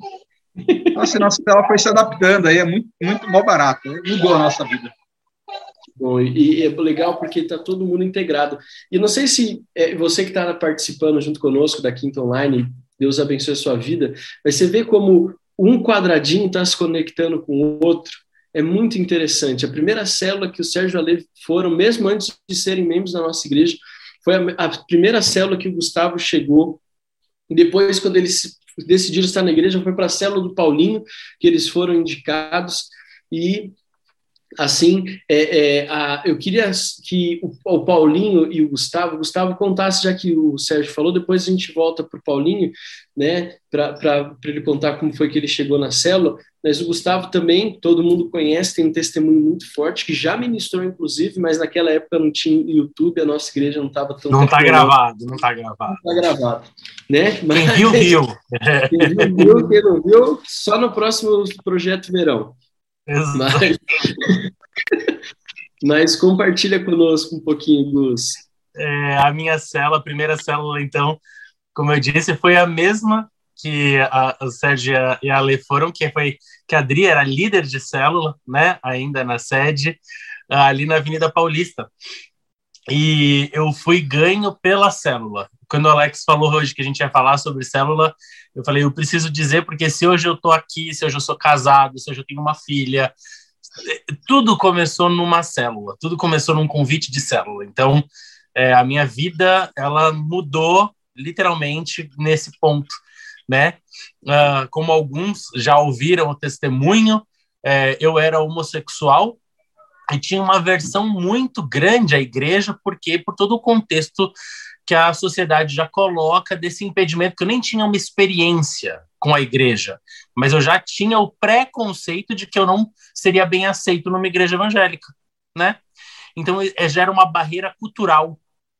Nossa, nossa tela foi se adaptando aí, é muito, muito mal barato, mudou a nossa vida. Bom, e, é legal porque está todo mundo integrado. E não sei se é, você que está participando junto conosco da Quinta Online, Deus abençoe a sua vida, mas você vê como um quadradinho está se conectando com o outro, é muito interessante. A primeira célula que o Sérgio e a Lê foram, mesmo antes de serem membros da nossa igreja, foi a, a primeira célula que o Gustavo chegou. Depois, quando eles decidiram estar na igreja, foi para a célula do Paulinho, que eles foram indicados, e assim, é, é, a, eu queria que o, o, Paulinho e o Gustavo, o Gustavo contasse, já que o Sérgio falou, depois a gente volta para o Paulinho, né, para ele contar como foi que ele chegou na célula, mas o Gustavo também, todo mundo conhece, tem um testemunho muito forte, que já ministrou, inclusive, mas naquela época não tinha YouTube, a nossa igreja não estava tão... Não está gravado, não está gravado. Não está gravado, né? Mas, quem viu, viu. Quem viu, quem não viu, só no próximo Projeto Verão. Mas, mas compartilha conosco um pouquinho, Gus. É, a minha célula, a primeira célula, então, como eu disse, foi a mesma que a, o Sérgio e a Ale foram, que foi que a Adri era líder de célula, né, ainda na sede, ali na Avenida Paulista. E eu fui ganho pela célula. Quando o Alex falou hoje que a gente ia falar sobre célula, eu falei, eu preciso dizer, porque se hoje eu estou aqui, se hoje eu sou casado, se hoje eu tenho uma filha, tudo começou numa célula, tudo começou num convite de célula. Então, é, a minha vida, ela mudou literalmente nesse ponto, né? Uh, como alguns já ouviram o testemunho, é, eu era homossexual e tinha uma versão muito grande à igreja, porque por todo o contexto que a sociedade já coloca desse impedimento, que eu nem tinha uma experiência com a igreja, mas eu já tinha o preconceito de que eu não seria bem aceito numa igreja evangélica, né? Então, é, gera uma barreira cultural,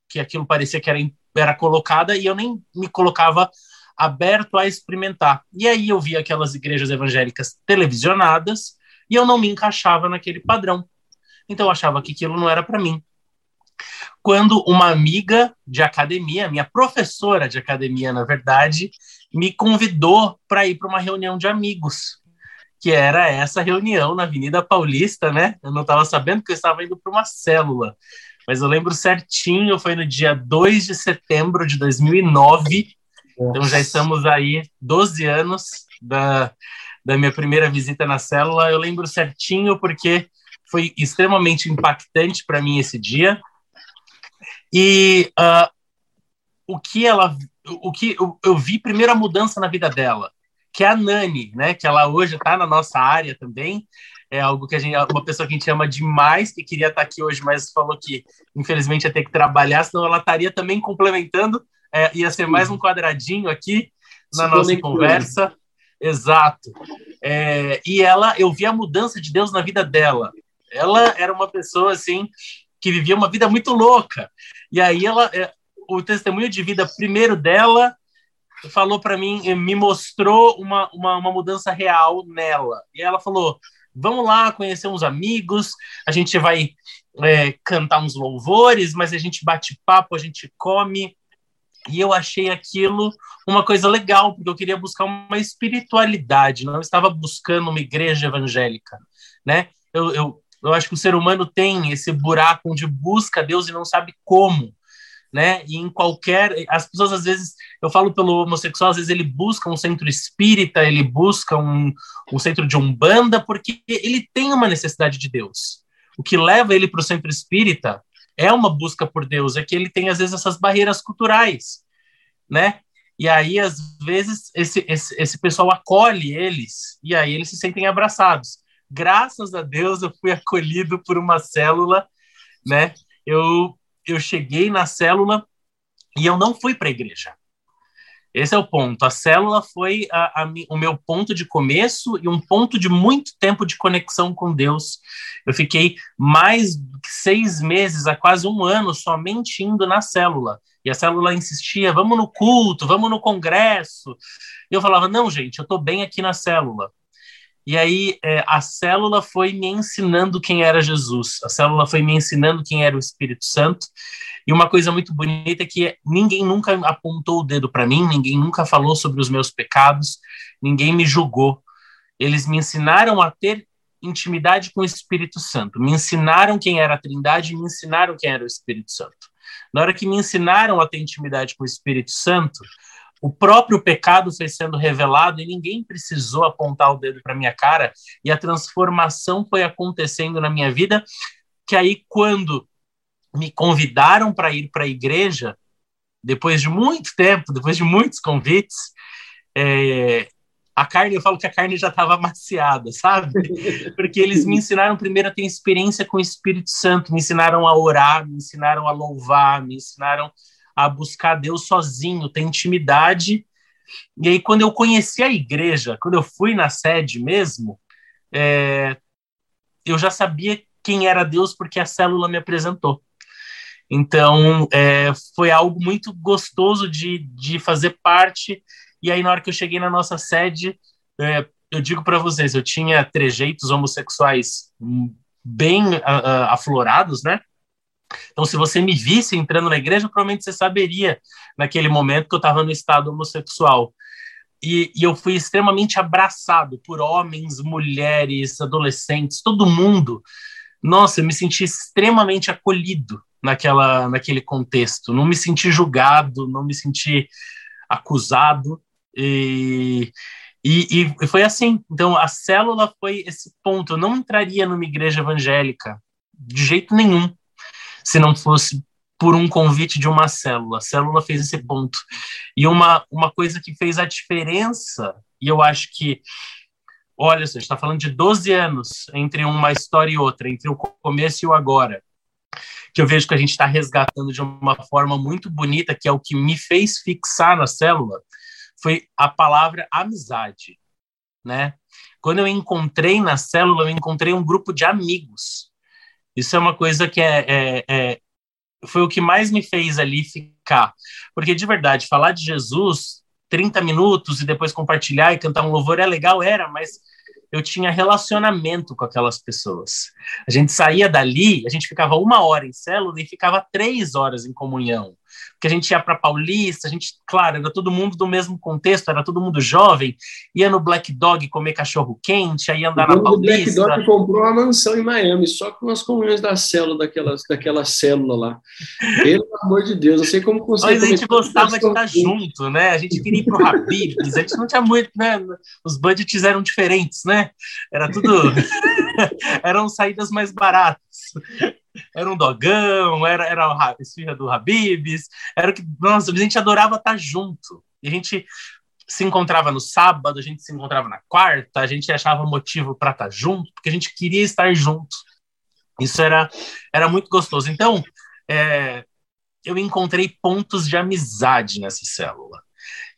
que aquilo parecia que era, era colocada, e eu nem me colocava aberto a experimentar. E aí eu via aquelas igrejas evangélicas televisionadas, e eu não me encaixava naquele padrão. Então, eu achava que aquilo não era para mim quando uma amiga de academia, minha professora de academia, na verdade, me convidou para ir para uma reunião de amigos, que era essa reunião na Avenida Paulista, né? Eu não estava sabendo que eu estava indo para uma célula, mas eu lembro certinho, foi no dia 2 de setembro de 2009, Nossa. então já estamos aí 12 anos da, da minha primeira visita na célula. Eu lembro certinho porque foi extremamente impactante para mim esse dia e uh, o que ela, o que eu, eu, vi primeiro a mudança na vida dela, que é a Nani, né? Que ela hoje está na nossa área também. É algo que a gente, uma pessoa que a gente ama demais, que queria estar tá aqui hoje, mas falou que infelizmente ia ter que trabalhar, senão ela estaria também complementando. É, ia ser mais um quadradinho aqui na Se nossa conversa. Exato. É, e ela, eu vi a mudança de Deus na vida dela. Ela era uma pessoa assim que vivia uma vida muito louca. E aí ela, é, o testemunho de vida primeiro dela falou para mim, me mostrou uma, uma, uma, mudança real nela. E ela falou: vamos lá conhecer uns amigos, a gente vai é, cantar uns louvores, mas a gente bate papo, a gente come. E eu achei aquilo uma coisa legal, porque eu queria buscar uma espiritualidade, não estava buscando uma igreja evangélica, né? Eu, eu, eu acho que o ser humano tem esse buraco onde busca Deus e não sabe como, né? E em qualquer. As pessoas, às vezes, eu falo pelo homossexual, às vezes ele busca um centro espírita, ele busca um, um centro de umbanda, porque ele tem uma necessidade de Deus. O que leva ele para o centro espírita é uma busca por Deus, é que ele tem, às vezes, essas barreiras culturais, né? E aí, às vezes, esse, esse, esse pessoal acolhe eles, e aí eles se sentem abraçados graças a Deus eu fui acolhido por uma célula, né? Eu, eu cheguei na célula e eu não fui para a igreja. Esse é o ponto. A célula foi a, a, o meu ponto de começo e um ponto de muito tempo de conexão com Deus. Eu fiquei mais seis meses, a quase um ano, somente indo na célula. E a célula insistia: vamos no culto, vamos no congresso. E eu falava: não, gente, eu estou bem aqui na célula. E aí é, a célula foi me ensinando quem era Jesus, a célula foi me ensinando quem era o Espírito Santo. E uma coisa muito bonita é que ninguém nunca apontou o dedo para mim, ninguém nunca falou sobre os meus pecados, ninguém me julgou. Eles me ensinaram a ter intimidade com o Espírito Santo, me ensinaram quem era a Trindade, me ensinaram quem era o Espírito Santo. Na hora que me ensinaram a ter intimidade com o Espírito Santo, o próprio pecado foi sendo revelado e ninguém precisou apontar o dedo para minha cara e a transformação foi acontecendo na minha vida que aí quando me convidaram para ir para a igreja depois de muito tempo depois de muitos convites é, a carne, eu falo que a carne já estava maciada, sabe? Porque eles me ensinaram primeiro a ter experiência com o Espírito Santo, me ensinaram a orar, me ensinaram a louvar, me ensinaram a buscar Deus sozinho, ter intimidade. E aí, quando eu conheci a igreja, quando eu fui na sede mesmo, é, eu já sabia quem era Deus porque a célula me apresentou. Então, é, foi algo muito gostoso de, de fazer parte e aí, na hora que eu cheguei na nossa sede, é, eu digo para vocês, eu tinha trejeitos homossexuais bem uh, uh, aflorados, né? Então, se você me visse entrando na igreja, provavelmente você saberia naquele momento que eu estava no estado homossexual. E, e, eu fui extremamente abraçado por homens, mulheres, adolescentes, todo mundo. Nossa, eu me senti extremamente acolhido naquela, naquele contexto. Não me senti julgado, não me senti acusado. E, e, e, foi assim. Então, a célula foi esse ponto. Eu não entraria numa igreja evangélica de jeito nenhum se não fosse por um convite de uma célula. A célula fez esse ponto. E uma, uma coisa que fez a diferença, e eu acho que, olha, você está falando de 12 anos entre uma história e outra, entre o começo e o agora, que eu vejo que a gente está resgatando de uma forma muito bonita, que é o que me fez fixar na célula, foi a palavra amizade, né? Quando eu encontrei na célula, eu encontrei um grupo de amigos. Isso é uma coisa que é, é, é foi o que mais me fez ali ficar. Porque, de verdade, falar de Jesus 30 minutos e depois compartilhar e cantar um louvor é legal, era, mas eu tinha relacionamento com aquelas pessoas. A gente saía dali, a gente ficava uma hora em célula e ficava três horas em comunhão que a gente ia para Paulista, a gente, claro, era todo mundo do mesmo contexto, era todo mundo jovem, ia no Black Dog comer cachorro quente, aí andar na Paulista. O Black Dog comprou uma mansão em Miami, só com as comunhões da célula, daquela, daquela célula lá. Pelo amor de Deus, eu sei como consegue. Mas a gente gostava de estar junto, né? A gente queria ir pro Habib's, a gente não tinha muito, né? Os budgets eram diferentes, né? Era tudo. eram saídas mais baratas era um dogão, era, era a esfirra do Habibs, era o que, nossa, a gente adorava estar junto. E a gente se encontrava no sábado, a gente se encontrava na quarta, a gente achava motivo para estar junto, porque a gente queria estar junto. Isso era, era muito gostoso. Então, é, eu encontrei pontos de amizade nessa célula.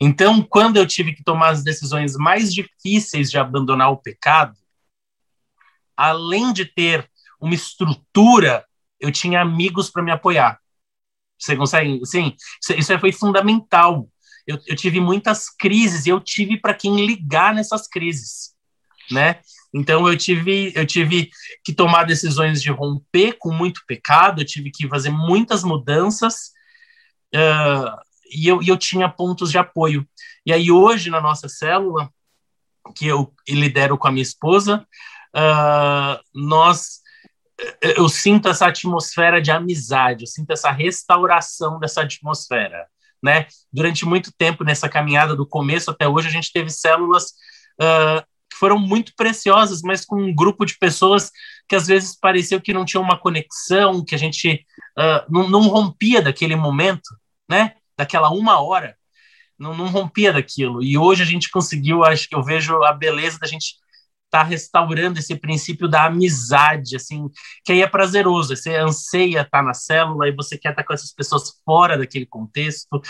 Então, quando eu tive que tomar as decisões mais difíceis de abandonar o pecado, além de ter uma estrutura, eu tinha amigos para me apoiar. Você consegue? Sim, isso foi fundamental. Eu, eu tive muitas crises e eu tive para quem ligar nessas crises, né? Então eu tive eu tive que tomar decisões de romper com muito pecado, eu tive que fazer muitas mudanças uh, e, eu, e eu tinha pontos de apoio. E aí hoje na nossa célula que eu lidero com a minha esposa, uh, nós eu sinto essa atmosfera de amizade, eu sinto essa restauração dessa atmosfera, né? Durante muito tempo nessa caminhada do começo até hoje a gente teve células uh, que foram muito preciosas, mas com um grupo de pessoas que às vezes pareceu que não tinha uma conexão, que a gente uh, não, não, rompia daquele momento, né? Daquela uma hora, não, não rompia daquilo. E hoje a gente conseguiu, acho que eu vejo a beleza da gente está restaurando esse princípio da amizade, assim, que aí é prazeroso. Você anseia estar tá na célula e você quer estar tá com essas pessoas fora daquele contexto.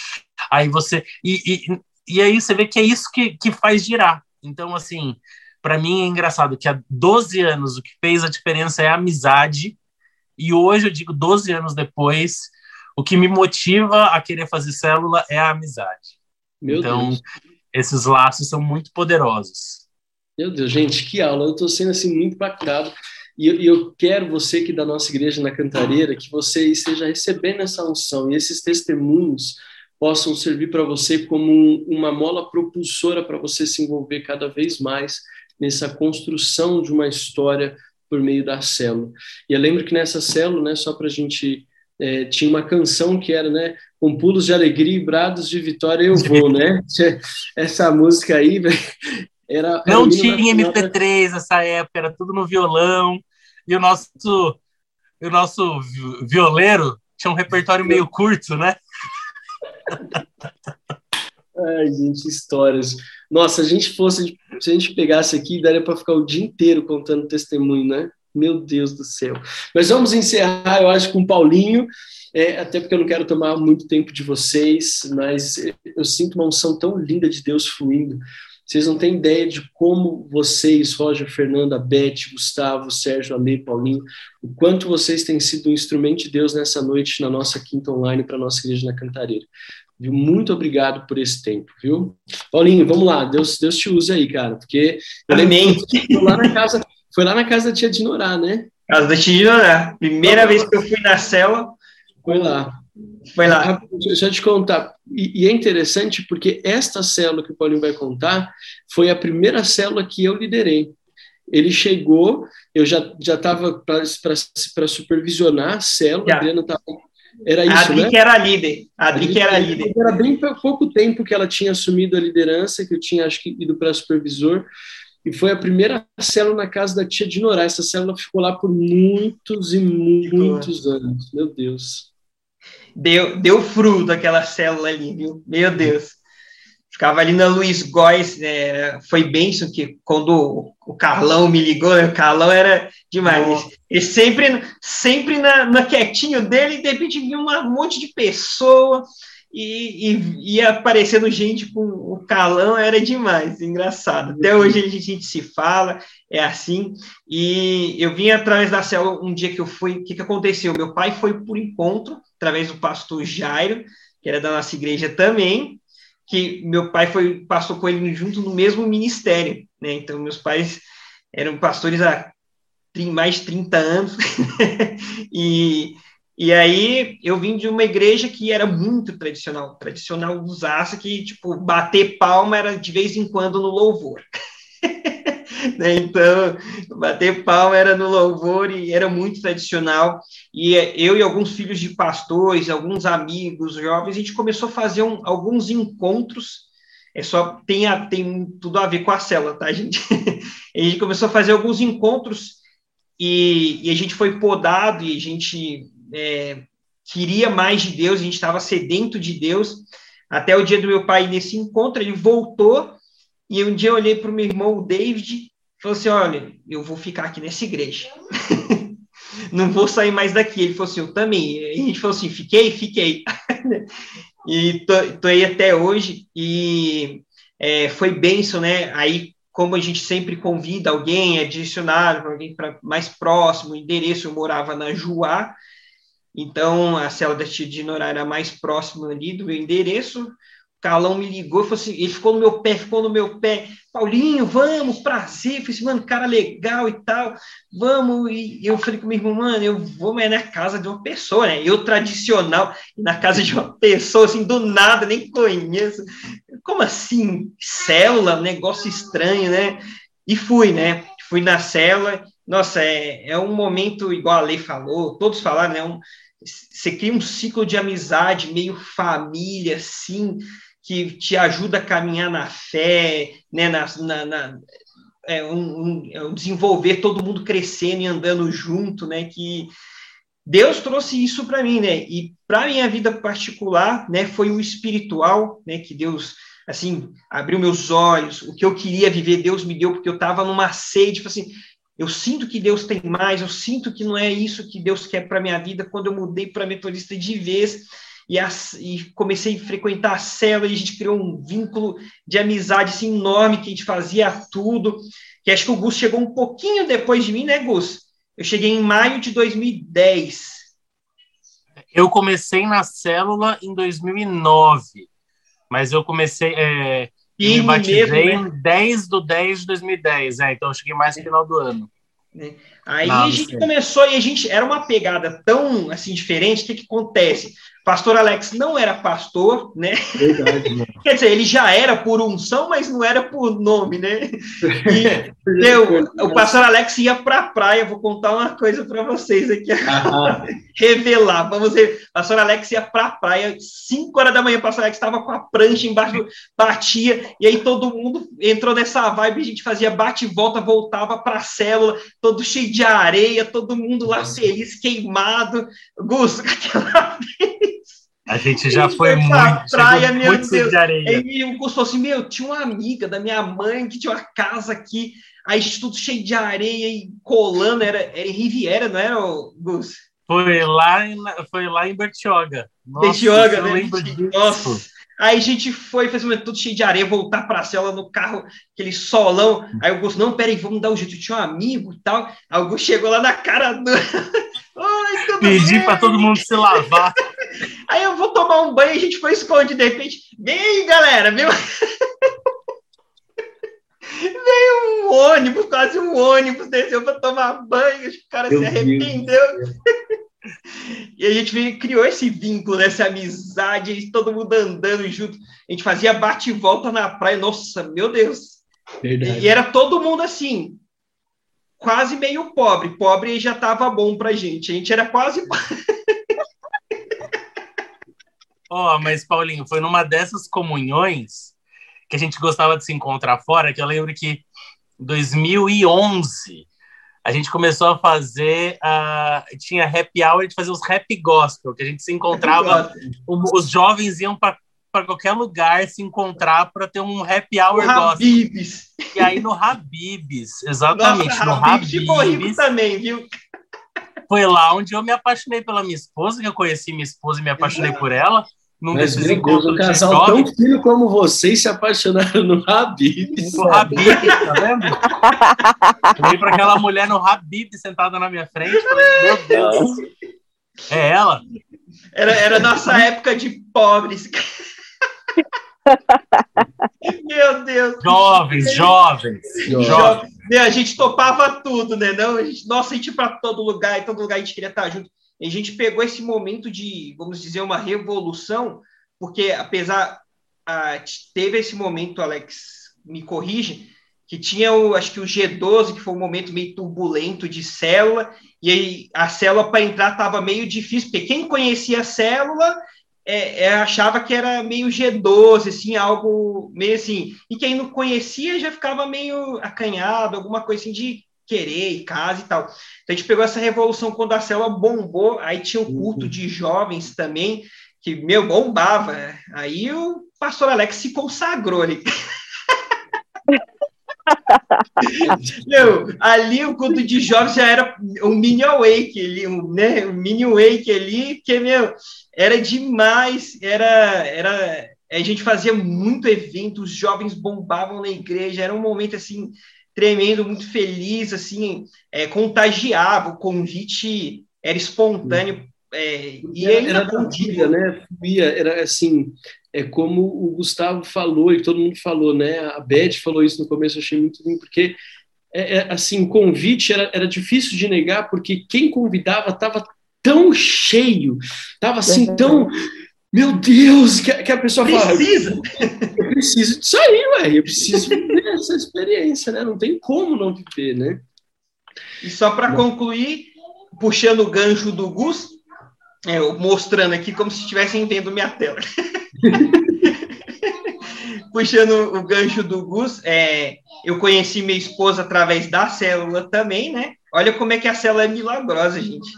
Aí você. E, e, e aí você vê que é isso que, que faz girar. Então, assim, para mim é engraçado que há 12 anos o que fez a diferença é a amizade. E hoje, eu digo 12 anos depois, o que me motiva a querer fazer célula é a amizade. Meu então, Deus. esses laços são muito poderosos. Meu Deus, gente, que aula! Eu estou sendo assim muito impactado e eu, eu, quero você que da nossa igreja na Cantareira que você esteja recebendo essa unção e esses testemunhos possam servir para você como um, uma mola propulsora para você se envolver cada vez mais nessa construção de uma história por meio da célula. E eu lembro que nessa célula, né, só para a gente é, tinha uma canção que era, né, com pulos de alegria e brados de vitória eu vou, né? Essa música aí, era, não tinha MP3 nessa época, era tudo no violão. E o nosso, o nosso violeiro tinha um repertório meio curto, né? Ai, gente, histórias. Nossa, se a gente fosse, se a gente pegasse aqui, daria para ficar o dia inteiro contando testemunho, né? Meu Deus do céu. Mas vamos encerrar, eu acho, com o Paulinho, é, até porque eu não quero tomar muito tempo de vocês, mas eu sinto uma unção tão linda de Deus fluindo. Vocês não têm ideia de como vocês, Roger, Fernanda, Beth, Gustavo, Sérgio, Ale, Paulinho, o quanto vocês têm sido um instrumento de Deus nessa noite na nossa quinta online para a nossa igreja na Cantareira. Viu? Muito obrigado por esse tempo, viu? Paulinho, vamos lá, Deus, Deus te use aí, cara, porque eu Amém. Foi lá na casa, foi lá na casa da tia Dinorá, né? Casa da tia Dinorá. Primeira vez que eu fui na cela. Foi lá. Foi lá. Eu te contar. E, e, é interessante porque esta célula que o Paulinho vai contar foi a primeira célula que eu liderei. Ele chegou, eu já estava para supervisionar a célula, a Adriana estava era isso, a Adri né? que era líder. A Adri, que era líder. Era bem pouco tempo que ela tinha assumido a liderança, que eu tinha, acho que, ido para supervisor. E foi a primeira célula na casa da tia de Norá. Essa célula ficou lá por muitos e muitos anos. Meu Deus. Deu, deu fruto aquela célula ali, viu? Meu Deus. Ficava ali na Luiz Góes, né? foi benção que quando o Carlão me ligou, né? o Carlão era demais. E sempre, sempre na, na quietinho dele, de repente vinha um monte de pessoa e, e ia aparecendo gente com o Carlão, era demais, engraçado. Até hoje a gente, a gente se fala, é assim. E eu vim através da célula um dia que eu fui, o que, que aconteceu? Meu pai foi por encontro, através do pastor Jairo, que era da nossa igreja também, que meu pai foi passou com ele junto no mesmo ministério, né? Então meus pais eram pastores há mais de 30 anos e e aí eu vim de uma igreja que era muito tradicional, tradicional usaça que tipo bater palma era de vez em quando no louvor. né? Então, bater palma era no louvor e era muito tradicional. E eu e alguns filhos de pastores, alguns amigos jovens, a gente começou a fazer um, alguns encontros. É só tem, a, tem tudo a ver com a célula, tá, gente? a gente começou a fazer alguns encontros e, e a gente foi podado e a gente é, queria mais de Deus, a gente estava sedento de Deus. Até o dia do meu pai nesse encontro, ele voltou e um dia eu olhei para o meu irmão, o David, falou assim: Olha, eu vou ficar aqui nessa igreja. Não vou sair mais daqui. Ele falou assim: Eu também. E a gente falou assim: Fiquei, fiquei. e tô, tô, aí até hoje. E é, foi benção, né? Aí, como a gente sempre convida alguém, é direcionado para alguém pra, mais próximo, endereço, eu morava na Juá. Então, a cela da tia de Norá era mais próxima ali do meu endereço. Carlão me ligou, falou assim, ele ficou no meu pé, ficou no meu pé. Paulinho, vamos. Eu falei assim, mano, cara legal e tal, vamos. E eu falei com meu irmão, mano, eu vou mas é na casa de uma pessoa, né? Eu tradicional, na casa de uma pessoa, assim, do nada, nem conheço. Como assim? Célula, negócio estranho, né? E fui, né? Fui na célula. Nossa, é, é um momento, igual a Lei falou, todos falaram, né? Um, você cria um ciclo de amizade, meio família, assim, que te ajuda a caminhar na fé, né, na, na, na é um, um, é desenvolver todo mundo crescendo e andando junto, né, que Deus trouxe isso para mim, né, e para minha vida particular, né, foi o espiritual, né, que Deus assim abriu meus olhos, o que eu queria viver Deus me deu porque eu estava numa sede, tipo assim, eu sinto que Deus tem mais, eu sinto que não é isso que Deus quer para minha vida. Quando eu mudei para metodista de vez, e, e, comecei a frequentar a célula e a gente criou um vínculo de amizade assim, enorme, que a gente fazia tudo, que acho que o Gus chegou um pouquinho depois de mim, né, Gus? Eu cheguei em maio de 2010. Eu comecei na célula em 2009, mas eu comecei... É, me batizei mesmo, né? em 10 do 10 de 2010, é, então eu cheguei mais no final do ano. Né? Aí Não, a gente começou e a gente era uma pegada tão assim diferente. O que, que acontece? Pastor Alex não era pastor, né? Verdade, né? Quer dizer, ele já era por unção, mas não era por nome, né? E deu, o pastor Alex ia para a praia. Vou contar uma coisa para vocês aqui. Revelar. Vamos ver. O pastor Alex ia para a praia, 5 horas da manhã. O pastor Alex estava com a prancha embaixo, batia, e aí todo mundo entrou nessa vibe. A gente fazia bate e volta, voltava para a célula, todo cheio de areia, todo mundo lá feliz, queimado. Gus, aquela vez. A gente já foi muito. praia, meu muito Deus. De areia. Aí o Gus falou assim: Meu, tinha uma amiga da minha mãe que tinha uma casa aqui, aí tudo cheio de areia e colando, era, era em Riviera, não era, Gus? Foi lá em, foi lá em Bertioga. Bertioga, né? Nossa. Aí a gente foi, fez um tudo cheio de areia, voltar para a cela no carro, aquele solão. Aí o Augusto, não, peraí, vamos dar um jeito. Eu tinha um amigo e tal. Aí o Augusto chegou lá na cara do. Pedi para todo mundo se lavar. Aí eu vou tomar um banho e a gente foi esconde, de repente. Vem aí, galera, viu? Veio um ônibus, quase um ônibus, desceu para tomar banho. O cara Meu se arrependeu. E a gente criou esse vínculo, essa amizade, todo mundo andando junto. A gente fazia bate e volta na praia. Nossa, meu Deus. Verdade. E era todo mundo assim, quase meio pobre. Pobre já estava bom pra gente. A gente era quase. Ó, oh, mas Paulinho, foi numa dessas comunhões que a gente gostava de se encontrar fora, que eu lembro que em 2011 a gente começou a fazer, uh, tinha happy hour, gente fazia os rap gospel, que a gente se encontrava, os jovens iam para qualquer lugar se encontrar para ter um happy hour o gospel. Habibs. E aí no Habibs, exatamente, Nossa, no Habibs. Habibs também, viu? Foi lá onde eu me apaixonei pela minha esposa, que eu conheci minha esposa e me apaixonei por ela num Mas desses encontros um casal tão filho como vocês se apaixonaram no Habib. No Habib, tá vendo? Olhei para aquela mulher no Habib sentada na minha frente. Falei, meu Deus. É ela? Era, era nossa época de pobres. Meu Deus. Jovens, jovens. jovens. Meu, a gente topava tudo, né? Não, a gente, nossa, a gente ia para todo lugar, em todo lugar a gente queria estar junto. E a gente pegou esse momento de, vamos dizer, uma revolução, porque apesar a, teve esse momento, Alex, me corrige, que tinha o, acho que o G12, que foi um momento meio turbulento de célula, e aí a célula para entrar estava meio difícil, porque quem conhecia a célula é, é, achava que era meio G12, assim, algo meio assim, e quem não conhecia já ficava meio acanhado, alguma coisa assim de querer e casa e tal. Então a gente pegou essa revolução quando a célula bombou, aí tinha o culto uhum. de jovens também, que, meu, bombava. Aí o pastor Alex se consagrou ali. meu, ali o culto de jovens já era um mini awake ali, um, né, um mini wake ali, que, meu, era demais, era, era, a gente fazia muito evento, os jovens bombavam na igreja, era um momento, assim, tremendo, muito feliz, assim, é, contagiava, o convite era espontâneo. É, e era, era da vida, né? Fluía, era assim, é como o Gustavo falou e todo mundo falou, né? A Beth falou isso no começo, eu achei muito lindo, porque é, é, assim, convite era, era difícil de negar, porque quem convidava estava tão cheio, estava assim, tão meu Deus, que, que a pessoa Precisa. fala. Eu preciso disso aí, ué. Eu preciso viver essa experiência, né? Não tem como não viver, né? E só para concluir, puxando o gancho do Gus, é, mostrando aqui como se estivessem vendo minha tela. puxando o gancho do Gus, é, eu conheci minha esposa através da célula também, né? Olha como é que a célula é milagrosa, gente.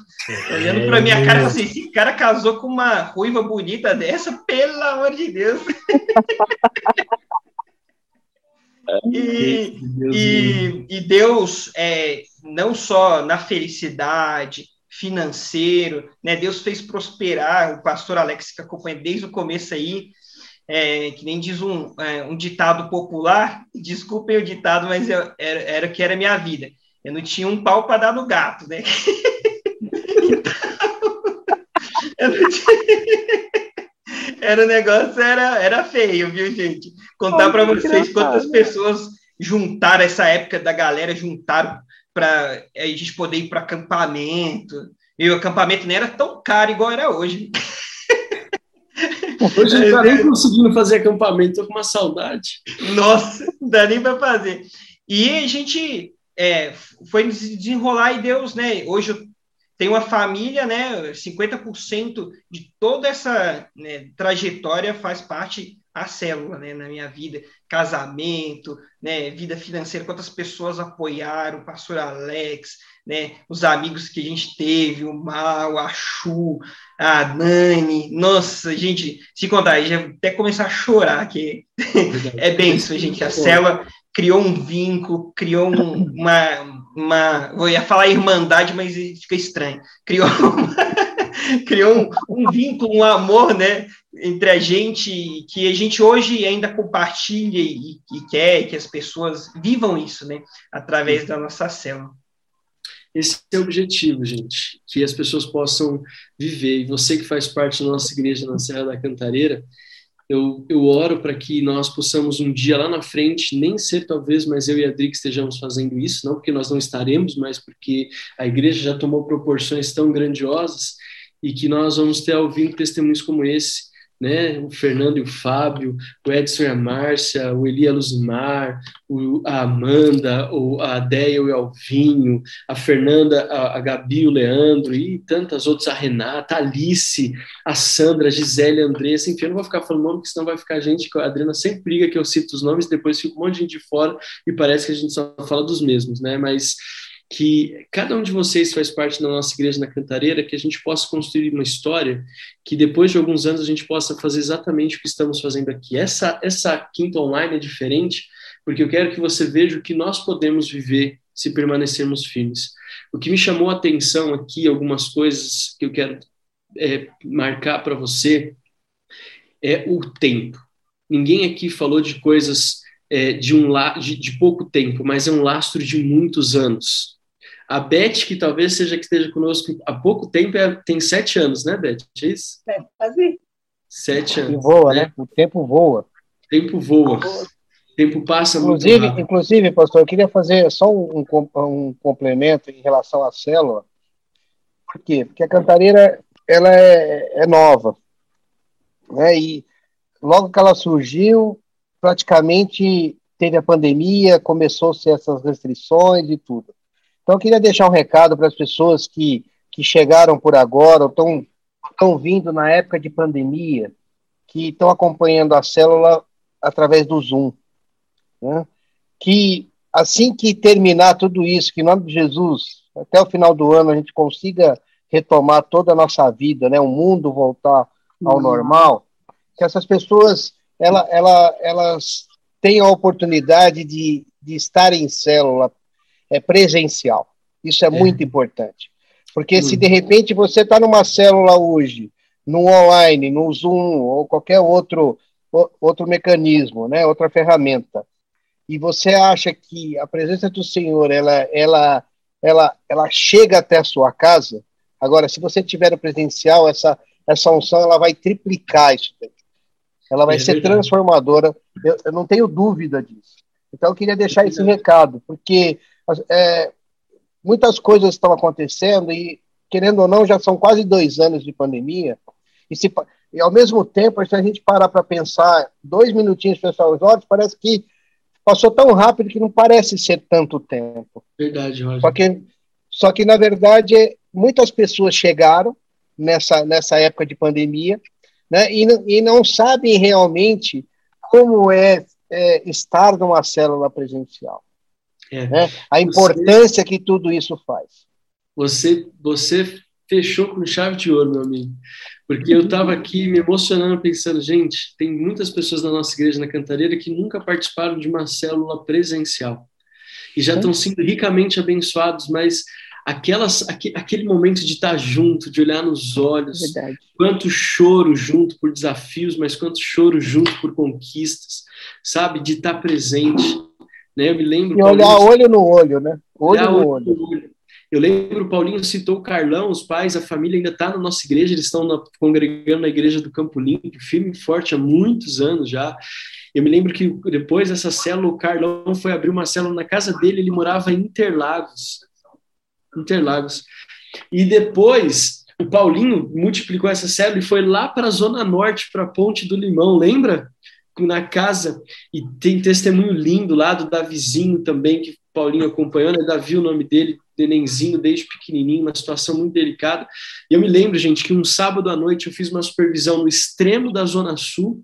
Olhando para minha cara, assim, esse cara casou com uma ruiva bonita dessa, pelo amor de Deus. e, e, e, Deus, é, não só na felicidade, financeiro, né? Deus fez prosperar o pastor Alex que acompanha desde o começo aí, é, que nem diz um, é, um ditado popular, desculpem o ditado, mas eu, era, era que era minha vida eu não tinha um pau para dar no gato, né? então, tinha... era o negócio era, era feio, viu, gente? Contar para vocês quantas pessoas juntaram essa época da galera, juntaram para a gente poder ir para acampamento. E o acampamento nem era tão caro igual era hoje. Hoje não está nem conseguindo fazer acampamento, tô com uma saudade. Nossa, não dá nem para fazer. E a gente é, foi desenrolar e Deus, né? Hoje eu tenho uma família, né? 50% de toda essa né, trajetória faz parte a célula, né, na minha vida, casamento, né, vida financeira, quantas pessoas apoiaram, o pastor Alex, né, os amigos que a gente teve, o Mal, a Chu, a Nani, nossa, gente, se contar, já até começar a chorar, que é bem isso, gente, a célula criou um vínculo, criou um, uma, uma, eu ia falar irmandade, mas fica estranho, criou uma, criou um, um, vínculo, um amor, né, entre a gente, que a gente hoje ainda compartilha e, e quer que as pessoas vivam isso, né, através da nossa célula. Esse é o objetivo, gente, que as pessoas possam viver. E você que faz parte da nossa igreja na Serra da Cantareira, eu, eu oro para que nós possamos um dia lá na frente, nem ser talvez, mas eu e a Adri que estejamos fazendo isso, não porque nós não estaremos, mas porque a igreja já tomou proporções tão grandiosas e que nós vamos ter ouvindo testemunhos como esse, né? O Fernando e o Fábio, o Edson e a Márcia, o Elia Luzimar, o, a Amanda, o, a e o Alvinho, a Fernanda, a, a Gabi o Leandro, e tantas outras, a Renata, a Alice, a Sandra, a Gisele, a Andressa, enfim, eu não vou ficar falando nome, porque senão vai ficar gente, que a Adriana sempre briga que eu cito os nomes, depois fica um monte de gente de fora e parece que a gente só fala dos mesmos, né? Mas que cada um de vocês faz parte da nossa igreja na Cantareira, que a gente possa construir uma história que depois de alguns anos a gente possa fazer exatamente o que estamos fazendo aqui. Essa essa quinta online é diferente, porque eu quero que você veja o que nós podemos viver se permanecermos firmes. O que me chamou a atenção aqui, algumas coisas que eu quero é, marcar para você, é o tempo. Ninguém aqui falou de coisas é, de um de, de pouco tempo, mas é um lastro de muitos anos. A Beth, que talvez seja que esteja conosco há pouco tempo, é, tem sete anos, né, Beth? É isso? É, fazer. Sete anos. E voa, né? né? O tempo voa. O tempo voa. O tempo passa inclusive, muito rápido. Inclusive, pastor, eu queria fazer só um, um complemento em relação à célula. Por quê? Porque a cantareira ela é, é nova. Né? E logo que ela surgiu, praticamente teve a pandemia, começou-se essas restrições e tudo. Então, eu queria deixar um recado para as pessoas que, que chegaram por agora, ou estão, estão vindo na época de pandemia, que estão acompanhando a célula através do Zoom. Né? Que assim que terminar tudo isso, que em nome de Jesus, até o final do ano, a gente consiga retomar toda a nossa vida, né? o mundo voltar ao uhum. normal, que essas pessoas ela, ela, elas tenham a oportunidade de, de estar em célula é, presencial. Isso é, é. muito importante. Porque se de repente você está numa célula hoje, no online, no Zoom ou qualquer outro, outro mecanismo, né, outra ferramenta, e você acha que a presença do Senhor ela, ela, ela, ela chega até a sua casa, agora, se você tiver o presencial, essa, essa unção ela vai triplicar isso daí. Ela vai é ser verdade. transformadora, eu, eu, não tenho dúvida disso. Então, eu queria deixar é esse recado, porque é, muitas coisas estão acontecendo e, querendo ou não, já são quase dois anos de pandemia. E, se, e ao mesmo tempo, se a gente parar para pensar dois minutinhos, fechar os olhos, parece que passou tão rápido que não parece ser tanto tempo. Verdade, Roger. Só que, só que na verdade, muitas pessoas chegaram nessa, nessa época de pandemia né, e, e não sabem realmente como é, é estar numa célula presencial. É. Né? A importância você, que tudo isso faz. Você, você fechou com chave de ouro, meu amigo. Porque eu estava aqui me emocionando, pensando, gente, tem muitas pessoas na nossa igreja na Cantareira que nunca participaram de uma célula presencial. E já estão sendo ricamente abençoados, mas aquelas, aquele momento de estar junto, de olhar nos olhos, Verdade. quanto choro junto por desafios, mas quanto choro junto por conquistas, sabe? De estar presente. Né? Eu me lembro. E olhar Paulinho, olho no olho, né? Olho no olho. olho. Eu lembro, o Paulinho citou o Carlão, os pais, a família ainda está na nossa igreja, eles estão na, congregando na igreja do Campo Limpo, firme e forte há muitos anos já. Eu me lembro que depois dessa célula, o Carlão foi abrir uma célula na casa dele, ele morava em Interlagos. Interlagos. E depois, o Paulinho multiplicou essa célula e foi lá para a Zona Norte, para a Ponte do Limão, lembra? Na casa, e tem testemunho lindo lá do Davizinho também, que Paulinho acompanhou, né? Davi, o nome dele, nenenzinho, desde pequenininho, uma situação muito delicada. E eu me lembro, gente, que um sábado à noite eu fiz uma supervisão no extremo da Zona Sul,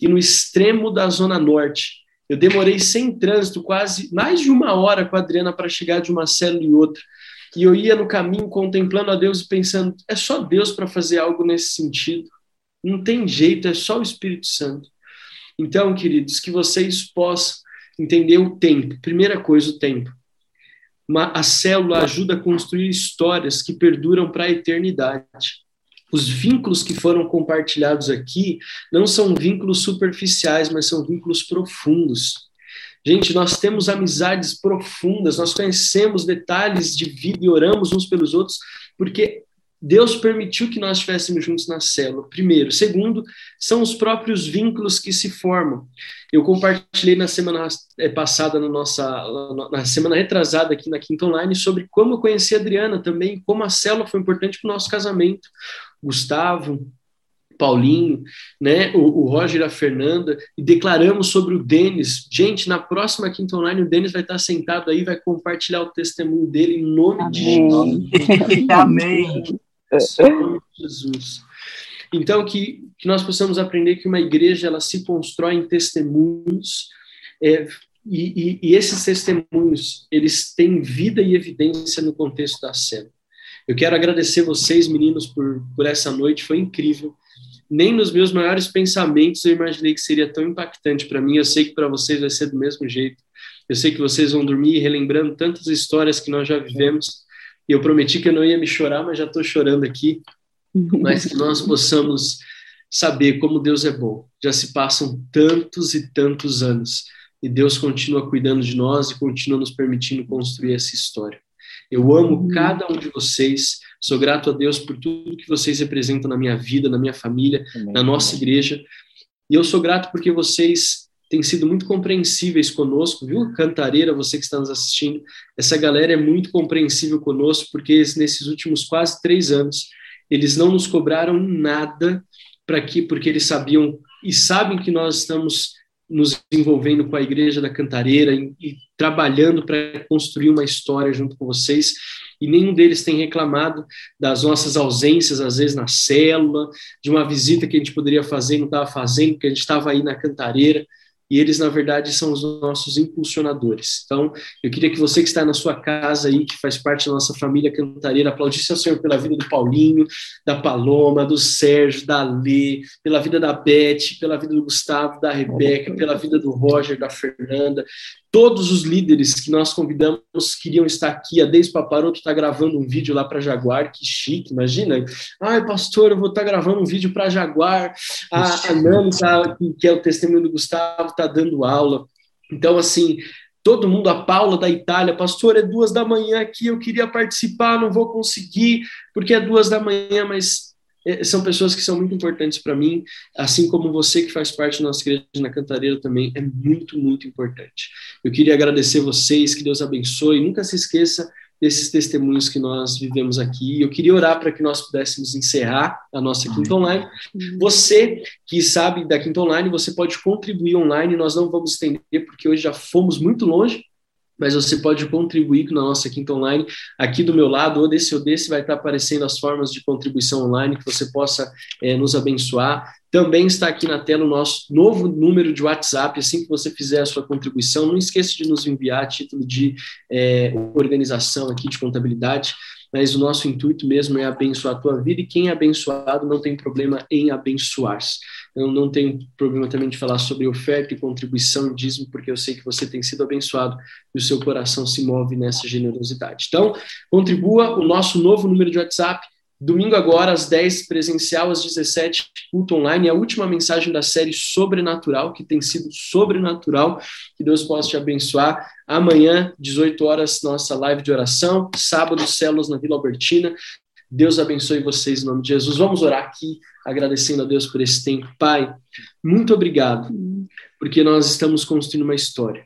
e no extremo da Zona Norte. Eu demorei sem trânsito quase mais de uma hora com a Adriana para chegar de uma célula em outra. E eu ia no caminho contemplando a Deus e pensando: é só Deus para fazer algo nesse sentido. Não tem jeito, é só o Espírito Santo. Então, queridos, que vocês possam entender o tempo. Primeira coisa, o tempo. Uma, a célula ajuda a construir histórias que perduram para a eternidade. Os vínculos que foram compartilhados aqui não são vínculos superficiais, mas são vínculos profundos. Gente, nós temos amizades profundas, nós conhecemos detalhes de vida e oramos uns pelos outros, porque Deus permitiu que nós estivéssemos juntos na célula, primeiro. Segundo, são os próprios vínculos que se formam. Eu compartilhei na semana eh, passada, na nossa, na semana retrasada aqui na Quinta Online, sobre como eu conheci a Adriana também, como a célula foi importante para o nosso casamento. Gustavo, Paulinho, né, o, o Roger e a Fernanda, e declaramos sobre o Denis. Gente, na próxima Quinta Online, o Denis vai estar sentado aí, vai compartilhar o testemunho dele em nome Amém. de Jesus. Amém. Jesus. Então, que, que nós possamos aprender que uma igreja ela se constrói em testemunhos, é, e, e, e, esses testemunhos, eles têm vida e evidência no contexto da cena. Eu quero agradecer vocês, meninos, por, por essa noite, foi incrível. Nem nos meus maiores pensamentos eu imaginei que seria tão impactante para mim. Eu sei que para vocês vai ser do mesmo jeito. Eu sei que vocês vão dormir relembrando tantas histórias que nós já vivemos. E eu prometi que eu não ia me chorar, mas já estou chorando aqui. Mas que nós possamos saber como Deus é bom. Já se passam tantos e tantos anos e Deus continua cuidando de nós e continua nos permitindo construir essa história. Eu amo uhum. cada um de vocês, sou grato a Deus por tudo que vocês representam na minha vida, na minha família, Amém. na nossa igreja. E eu sou grato porque vocês têm sido muito compreensíveis conosco, viu? Cantareira, você que está nos assistindo, essa galera é muito compreensível conosco, porque nesses últimos quase três anos, eles não nos cobraram nada para aqui, porque eles sabiam e sabem que nós estamos nos envolvendo com a Igreja da Cantareira e, e trabalhando para construir uma história junto com vocês. E nenhum deles tem reclamado das nossas ausências, às vezes na célula, de uma visita que a gente poderia fazer e não estava fazendo, porque a gente estava aí na Cantareira e eles, na verdade, são os nossos impulsionadores. Então, eu queria que você que está na sua casa aí, que faz parte da nossa família cantareira, aplaudisse ao Senhor pela vida do Paulinho, da Paloma, do Sérgio, da Lê, pela vida da Beth, pela vida do Gustavo, da Rebeca, pela vida do Roger, da Fernanda, todos os líderes que nós convidamos queriam estar aqui. A Deise Paparoto está gravando um vídeo lá para Jaguar, que chique, imagina. Ai, pastor, eu vou estar tá gravando um vídeo para Jaguar. A, a Nani, tá, que é o testemunho do Gustavo, está dando aula. Então, assim, todo mundo, a Paula da Itália, pastor, é duas da manhã aqui, eu queria participar, não vou conseguir, porque é duas da manhã, mas são pessoas que são muito importantes para mim, assim como você que faz parte da nossa igreja na Cantareira também é muito, muito importante. Eu queria agradecer vocês, que Deus abençoe, nunca se esqueça desses testemunhos que nós vivemos aqui. Eu queria orar para que nós pudéssemos encerrar a nossa Quinta Online. Você que sabe da Quinta Online, você pode contribuir online, nós não vamos estender, porque hoje já fomos muito longe, mas você pode contribuir na nossa Quinta Online. Aqui do meu lado, ou desse ou desse, vai estar aparecendo as formas de contribuição online que você possa é, nos abençoar. Também está aqui na tela o nosso novo número de WhatsApp. Assim que você fizer a sua contribuição, não esqueça de nos enviar a título de é, organização aqui, de contabilidade mas o nosso intuito mesmo é abençoar a tua vida e quem é abençoado não tem problema em abençoar-se. Eu não tenho problema também de falar sobre oferta e contribuição dízimo, porque eu sei que você tem sido abençoado e o seu coração se move nessa generosidade. Então, contribua o nosso novo número de WhatsApp Domingo agora, às 10, presencial, às 17, culto online, a última mensagem da série Sobrenatural, que tem sido sobrenatural, que Deus possa te abençoar. Amanhã, 18 horas, nossa live de oração, sábado, células na Vila Albertina. Deus abençoe vocês em nome de Jesus. Vamos orar aqui, agradecendo a Deus por esse tempo. Pai, muito obrigado, porque nós estamos construindo uma história.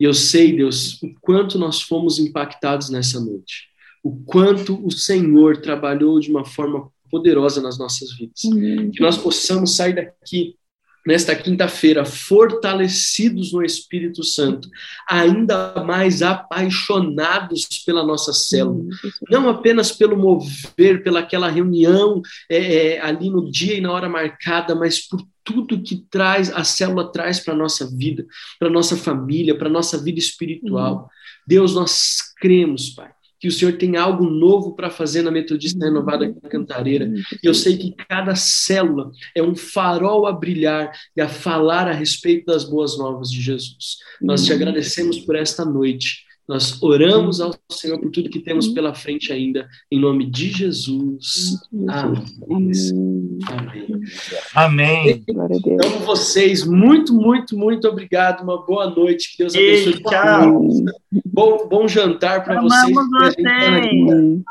E eu sei, Deus, o quanto nós fomos impactados nessa noite o quanto o Senhor trabalhou de uma forma poderosa nas nossas vidas. Uhum. Que nós possamos sair daqui nesta quinta-feira, fortalecidos no Espírito Santo, ainda mais apaixonados pela nossa célula, não apenas pelo mover, pela aquela reunião é, é, ali no dia e na hora marcada, mas por tudo que traz a célula traz para a nossa vida, para a nossa família, para a nossa vida espiritual. Deus, nós cremos, Pai, que o Senhor tem algo novo para fazer na Metodista Renovada Cantareira. E eu sei que cada célula é um farol a brilhar e a falar a respeito das boas novas de Jesus. Nós te agradecemos por esta noite. Nós oramos ao Senhor por tudo que temos pela frente ainda, em nome de Jesus. Amém. Amém. Amém. Então, vocês, muito, muito, muito obrigado. Uma boa noite. Que Deus abençoe. Ei, tchau. Bom, bom jantar para vocês. vocês.